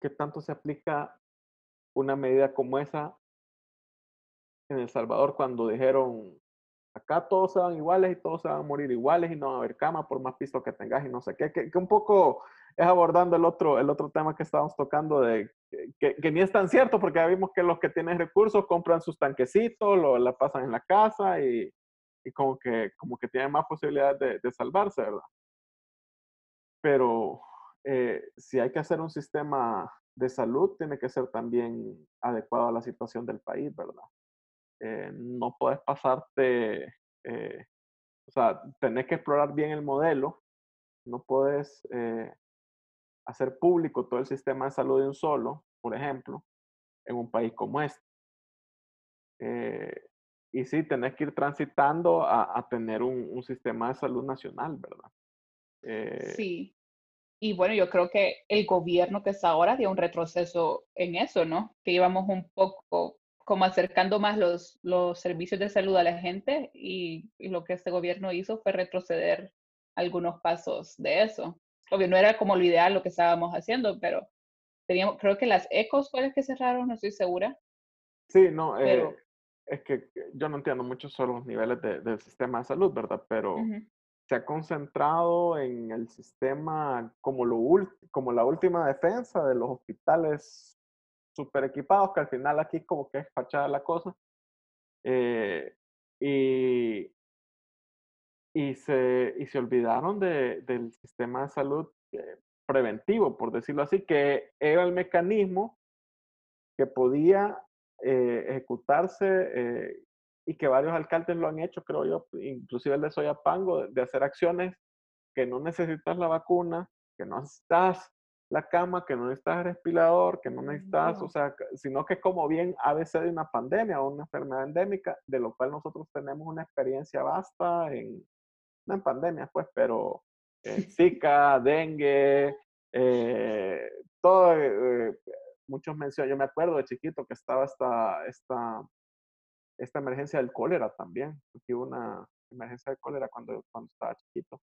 ¿qué tanto se aplica una medida como esa en El Salvador cuando dijeron, acá todos se van iguales y todos se van a morir iguales y no va a haber cama por más piso que tengas y no sé qué, que, que un poco es abordando el otro, el otro tema que estábamos tocando de que, que, ni es tan cierto porque ya vimos que los que tienen recursos compran sus tanquecitos, lo, la pasan en la casa y, y como, que, como que tienen más posibilidades de, salvarse, ¿verdad? Pero eh, si hay que hacer un sistema de salud, tiene que ser también adecuado a la situación del país, ¿verdad? Eh, no puedes pasarte, eh, o sea, tenés que explorar bien el modelo, no puedes hacer público todo el sistema de salud de un solo, por ejemplo, en un país como este. Eh, y sí, tenés que ir transitando a, tener un, sistema de salud nacional, ¿verdad?
Eh, sí. Y bueno, yo creo que el gobierno que está ahora dio un retroceso en eso, ¿no? Que íbamos un poco como acercando más los, los servicios de salud a la gente y lo que este gobierno hizo fue retroceder algunos pasos de eso obvio, no era como lo ideal lo que estábamos haciendo, pero teníamos, creo que las ecos fueron las que cerraron, no estoy segura.
Sí, no, eh, es que yo no entiendo mucho sobre los niveles del sistema de salud, ¿verdad? Pero se ha concentrado en el sistema como, lo como la última defensa de los hospitales super equipados, que al final aquí como que es fachada la cosa. Eh, y, y se, y se olvidaron de, del sistema de salud eh, preventivo, por decirlo así, que era el mecanismo que podía eh, ejecutarse eh, y que varios alcaldes lo han hecho, creo yo, inclusive el de Soyapango, de, hacer acciones que no necesitas la vacuna, que no necesitas la cama, que no necesitas el respirador, que no necesitas, o sea, sino que como bien ABC de una pandemia o una enfermedad endémica, de lo cual nosotros tenemos una experiencia vasta en, no en pandemia, pues, pero eh, Zika, dengue, eh, todo, eh, muchos mencionan, yo me acuerdo de chiquito que estaba esta, esta, esta emergencia del cólera también, aquí hubo una emergencia de cólera cuando, cuando estaba chiquito.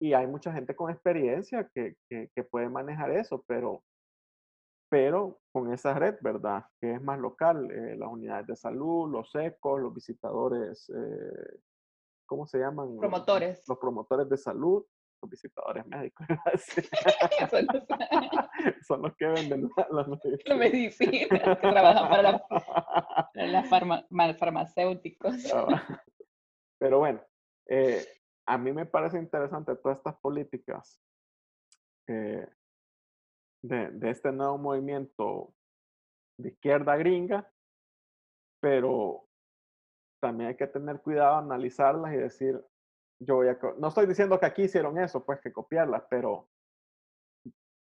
y hay mucha gente con experiencia que, que, puede manejar eso, pero, pero con esa red, ¿verdad? Que es más local, las unidades de salud, los ecos, los visitadores ¿cómo se llaman?
Promotores.
Los, promotores de salud, los visitadores médicos. Son los que venden
las la medicina, que trabajan para, los farmacéuticos.
Ah, pero bueno, eh, a mí me parece interesante todas estas políticas de, de este nuevo movimiento de izquierda gringa, pero también hay que tener cuidado, analizarlas y decir, yo voy a... No estoy diciendo que aquí hicieron eso, pues que copiarlas, pero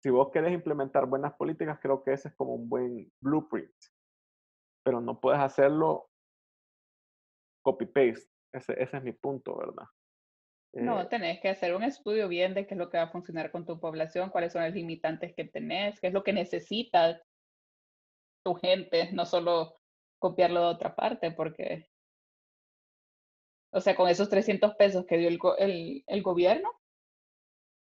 si vos querés implementar buenas políticas, creo que ese es como un buen blueprint. Pero no puedes hacerlo copy-paste. Ese, ese, es mi punto, ¿verdad?
No, eh tenés que hacer un estudio bien de qué es lo que va a funcionar con tu población, cuáles son los limitantes que tenés, qué es lo que necesita tu gente, no solo copiarlo de otra parte, porque o sea, con esos 300 pesos que dio el, el, el gobierno,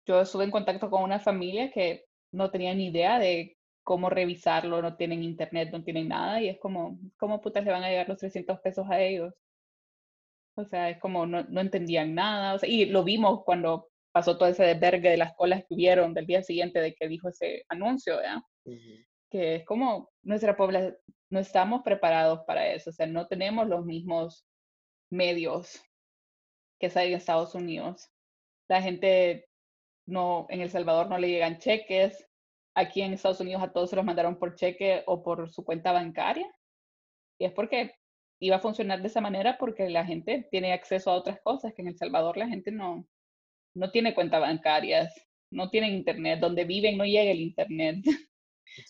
yo estuve en contacto con una familia que no tenía ni idea de cómo revisarlo, no tienen internet, no tienen nada, y es como, ¿cómo putas le van a llegar los 300 pesos a ellos? O sea, es como no, no entendían nada, o sea, y lo vimos cuando pasó todo ese desvergue de las colas que hubieron del día siguiente de que dijo ese anuncio, ¿verdad? Que es como nuestra población, no estamos preparados para eso, o sea, no tenemos los mismos medios que hay en Estados Unidos. La gente no, en El Salvador no le llegan cheques. Aquí en Estados Unidos a todos se los mandaron por cheque o por su cuenta bancaria. Y es porque iba a funcionar de esa manera porque la gente tiene acceso a otras cosas que en El Salvador la gente no, no tiene cuentas bancarias, no tiene internet, donde viven no llega el internet.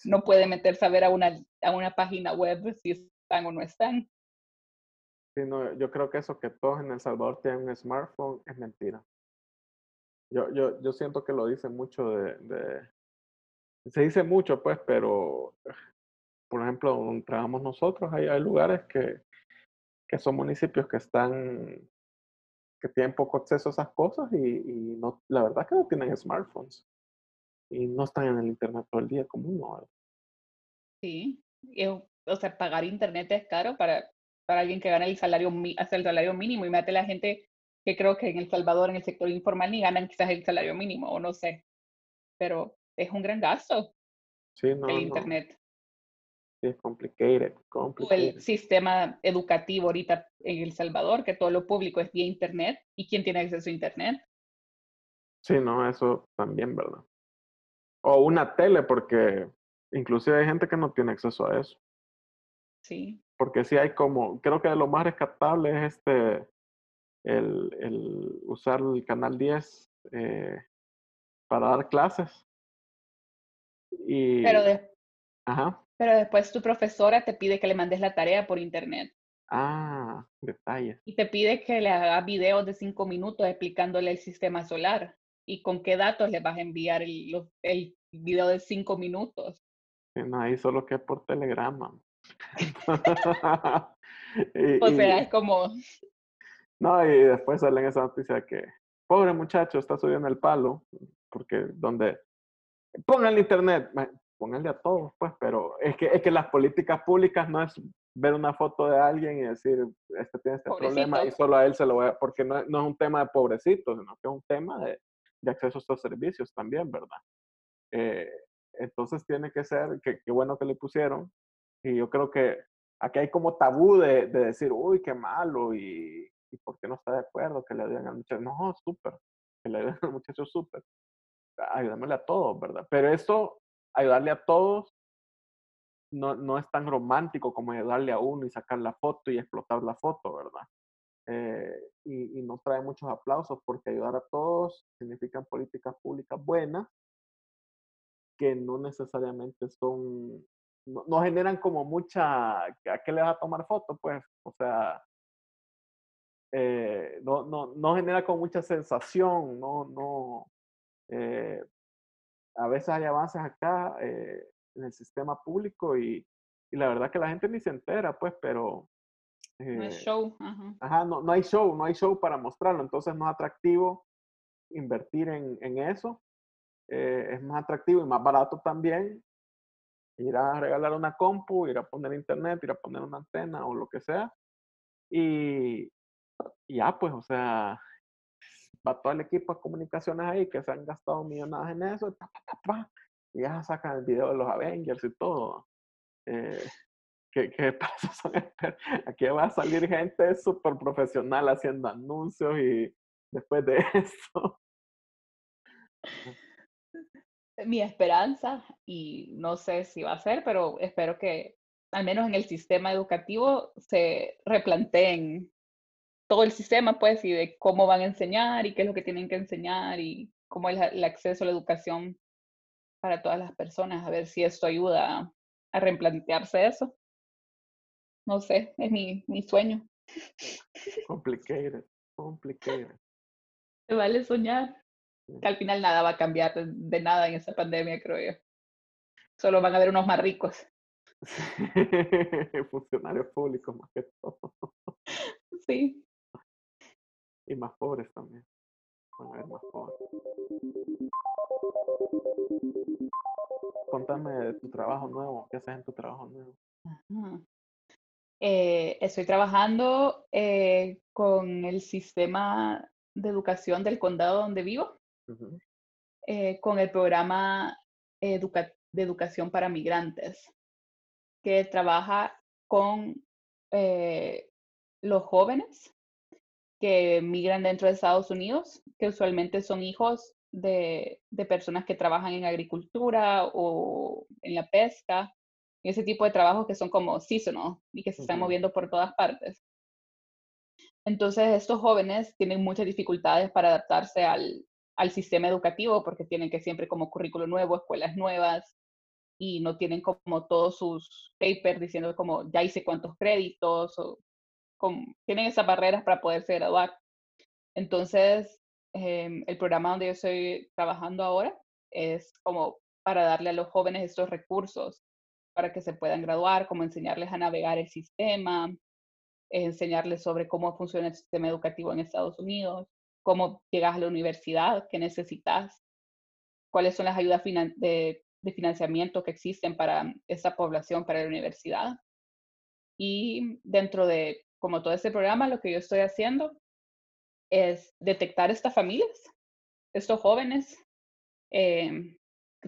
No puede meterse a ver a una, a una página web si están o no están.
No, yo creo que eso que todos en El Salvador tienen un smartphone es mentira. Yo, yo, yo siento que lo dicen mucho de, de, Se dice mucho, pues, pero, por ejemplo, donde trabajamos nosotros, hay, hay lugares que, que son municipios que están que tienen poco acceso a esas cosas y, y no, la verdad es que no tienen smartphones y no están en el internet todo el día como uno.
Sí, o sea, pagar internet es caro para para alguien que gana el salario, hasta el salario mínimo. Y mate la gente que creo que en El Salvador, en el sector informal, ni ganan quizás el salario mínimo, o no sé. Pero es un gran gasto
sí, no,
el Internet.
Sí, es complicated,
El sistema educativo ahorita en El Salvador, que todo lo público es vía Internet. ¿Y quién tiene acceso a Internet?
Sí, no, eso también, ¿verdad? O una tele, porque inclusive hay gente que no tiene acceso a eso.
Sí
porque sí hay como, creo que lo más rescatable es este, el, el usar el canal 10 eh, para dar clases. Y,
pero,
ajá.
pero después tu profesora te pide que le mandes la tarea por internet.
Ah, detalle.
Y te pide que le hagas videos de cinco minutos explicándole el sistema solar y con qué datos le vas a enviar el, el video de cinco minutos.
no, ahí solo que por telegrama.
o sea, es como...
No, y después salen esa noticia que, pobre muchacho, está subiendo el palo, porque donde... Pongan el internet, pónganle a todos, pues, pero es que, es que las políticas públicas no es ver una foto de alguien y decir, este tiene este problema y solo a él se lo voy a... Porque no, no es un tema de pobrecitos, sino que es un tema de, de acceso a estos servicios también, ¿verdad? Eh, entonces tiene que ser, que qué bueno que le pusieron, y yo creo que aquí hay como tabú de, de decir, uy, qué malo, y, y, por qué no está de acuerdo que le ayuden al muchacho. No, súper, que le ayuden al muchacho súper. Ayudámosle a todos, ¿verdad? Pero eso, ayudarle a todos, no, no es tan romántico como ayudarle a uno y sacar la foto y explotar la foto, ¿verdad? Eh, y, y, no trae muchos aplausos porque ayudar a todos significan políticas públicas buenas que no necesariamente son no, generan como mucha, ¿a qué le vas a tomar foto? Pues, o sea, eh, no, no, no genera con mucha sensación, no, no, eh, a veces hay avances acá eh, en el sistema público y, y, la verdad que la gente ni se entera, pues, pero...
no hay show.
Ajá, no, no hay show, no hay show para mostrarlo, entonces no es atractivo invertir en, en eso. es más atractivo y más barato también ir a regalar una compu, ir a poner internet, ir a poner una antena o lo que sea. Y, ya, pues, o sea, va todo el equipo de comunicaciones ahí que se han gastado millonadas en eso, y ya sacan el video de los Avengers y todo. Eh, ¿qué, ¿Qué pasa? Aquí va a salir gente súper profesional haciendo anuncios y después de eso
mi esperanza y no sé si va a ser, pero espero que al menos en el sistema educativo se replanteen todo el sistema, pues, y de cómo van a enseñar y qué es lo que tienen que enseñar y cómo es el acceso a la educación para todas las personas, a ver si esto ayuda a replantearse eso. No sé, es mi, mi sueño.
Complicated, complicated.
Se vale soñar. Que al final nada va a cambiar de, nada en esta pandemia, creo yo. Solo van a haber unos más ricos.
Funcionarios públicos más que todo.
Sí.
Y más pobres también. Van a haber más pobres. Contame de tu trabajo nuevo. ¿Qué haces en tu trabajo nuevo?
Eh, estoy trabajando eh, con el sistema de educación del condado donde vivo, eh, con el programa de educación para migrantes, que trabaja con los jóvenes que migran dentro de Estados Unidos, que usualmente son hijos de, de personas que trabajan en agricultura o en la pesca ese tipo de trabajos que son como seasonal y que se están moviendo por todas partes. Entonces, estos jóvenes tienen muchas dificultades para adaptarse al, al sistema educativo porque tienen que siempre como currículo nuevo, escuelas nuevas y no tienen como todos sus papers diciendo como ya hice cuántos créditos o como, tienen esas barreras para poderse graduar. Entonces, em, el programa donde yo estoy trabajando ahora es como para darle a los jóvenes estos recursos para que se puedan graduar, como enseñarles a navegar el sistema, enseñarles sobre cómo funciona el sistema educativo en Estados Unidos, cómo llegas a la universidad, qué necesitas, cuáles son las ayudas de, financiamiento que existen para esa población, para la universidad. Y dentro de como todo este programa, lo que yo estoy haciendo es detectar estas familias, estos jóvenes, eh,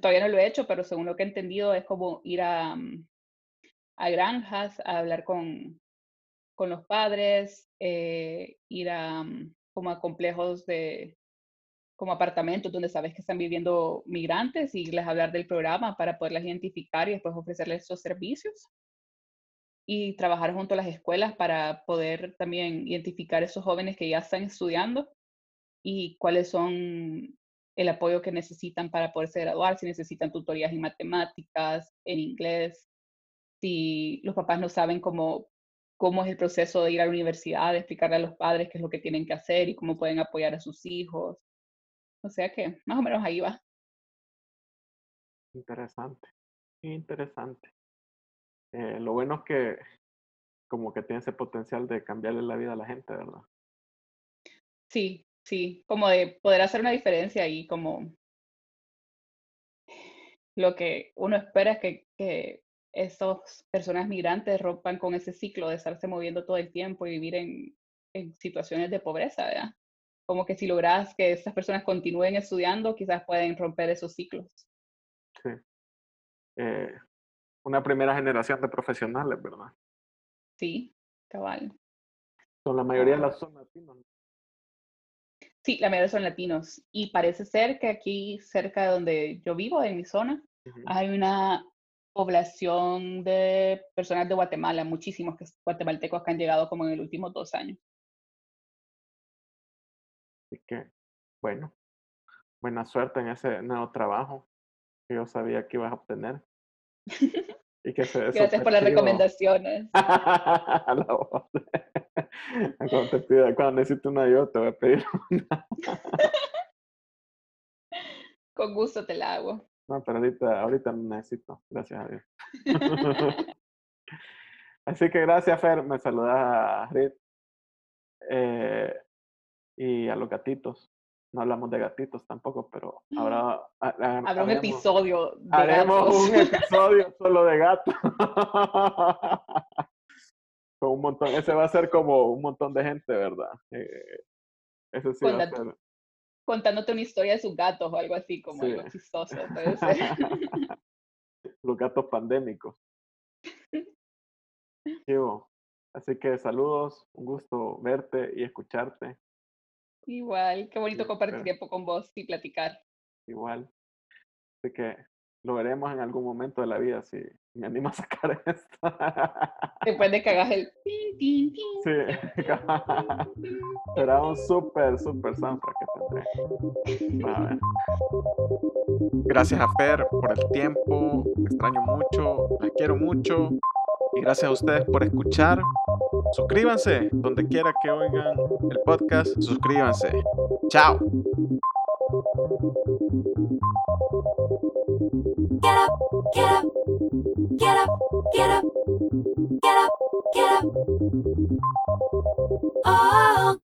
todavía no lo he hecho, pero según lo que he entendido es como ir a, mm, a granjas, a hablar con, con los padres, eh, ir a mm, como a complejos de como apartamentos donde sabes que están viviendo migrantes y les hablar del programa para poderlas identificar y después ofrecerles esos servicios. Y trabajar junto a las escuelas para poder también identificar esos jóvenes que ya están estudiando y cuáles son el apoyo que necesitan para poderse graduar, si necesitan tutorías en matemáticas, en inglés, si los papás no saben cómo, cómo es el proceso de ir a la universidad, de explicarle a los padres qué es lo que tienen que hacer y cómo pueden apoyar a sus hijos. O sea que más o menos ahí va.
Interesante, interesante. Eh, lo bueno es que como que tiene ese potencial de cambiarle la vida a la gente, ¿verdad?
Sí, sí, como de poder hacer una diferencia y como lo que uno espera es que, que estas personas migrantes rompan con ese ciclo de estarse moviendo todo el tiempo y vivir en, en situaciones de pobreza, ¿verdad? Como que si logras que estas personas continúen estudiando, quizás pueden romper esos ciclos.
Sí. Eh, una primera generación de profesionales, ¿verdad?
Sí, cabal.
Son la mayoría de las zonas latinos.
Sí, la mayoría son latinos. Y parece ser que aquí, cerca de donde yo vivo, en mi zona, hay una población de personas de Guatemala, muchísimos guatemaltecos que han llegado como en el último dos años.
Así que, bueno, buena suerte en ese nuevo trabajo que yo sabía que ibas a obtener.
Y que se Gracias por las recomendaciones.
cuando, te pido, cuando necesito una yo, te voy a pedir una.
Con gusto te la hago.
No, pero ahorita, ahorita no necesito, gracias a Dios. Así que gracias, Fer. Me saludas a Rit eh, y a los gatitos no hablamos de gatitos tampoco, pero habrá...
Habrá un episodio
de haremos un episodio solo de gatos. Con un montón, ese va a ser como un montón de gente, ¿verdad? Eh, ese sí va a ser.
Contándote una historia de sus gatos o algo así, como algo chistoso, puede ser.
Los gatos pandémicos. Así que saludos, un gusto verte y escucharte.
Igual, qué bonito compartir tiempo con vos y platicar.
Igual. Así que lo veremos en algún momento de la vida si me animo a sacar esto.
Después de que hagas el tin, tin, tin,
Sí, será un súper, súper soundtrack que tendré. A ver. Gracias a Fer por el tiempo, extraño mucho, la quiero mucho. Y gracias a ustedes por escuchar. Suscríbanse donde quiera que oigan el podcast, suscríbanse. Chao.
Get up, get up, get up, get up, get up, get up. Oh.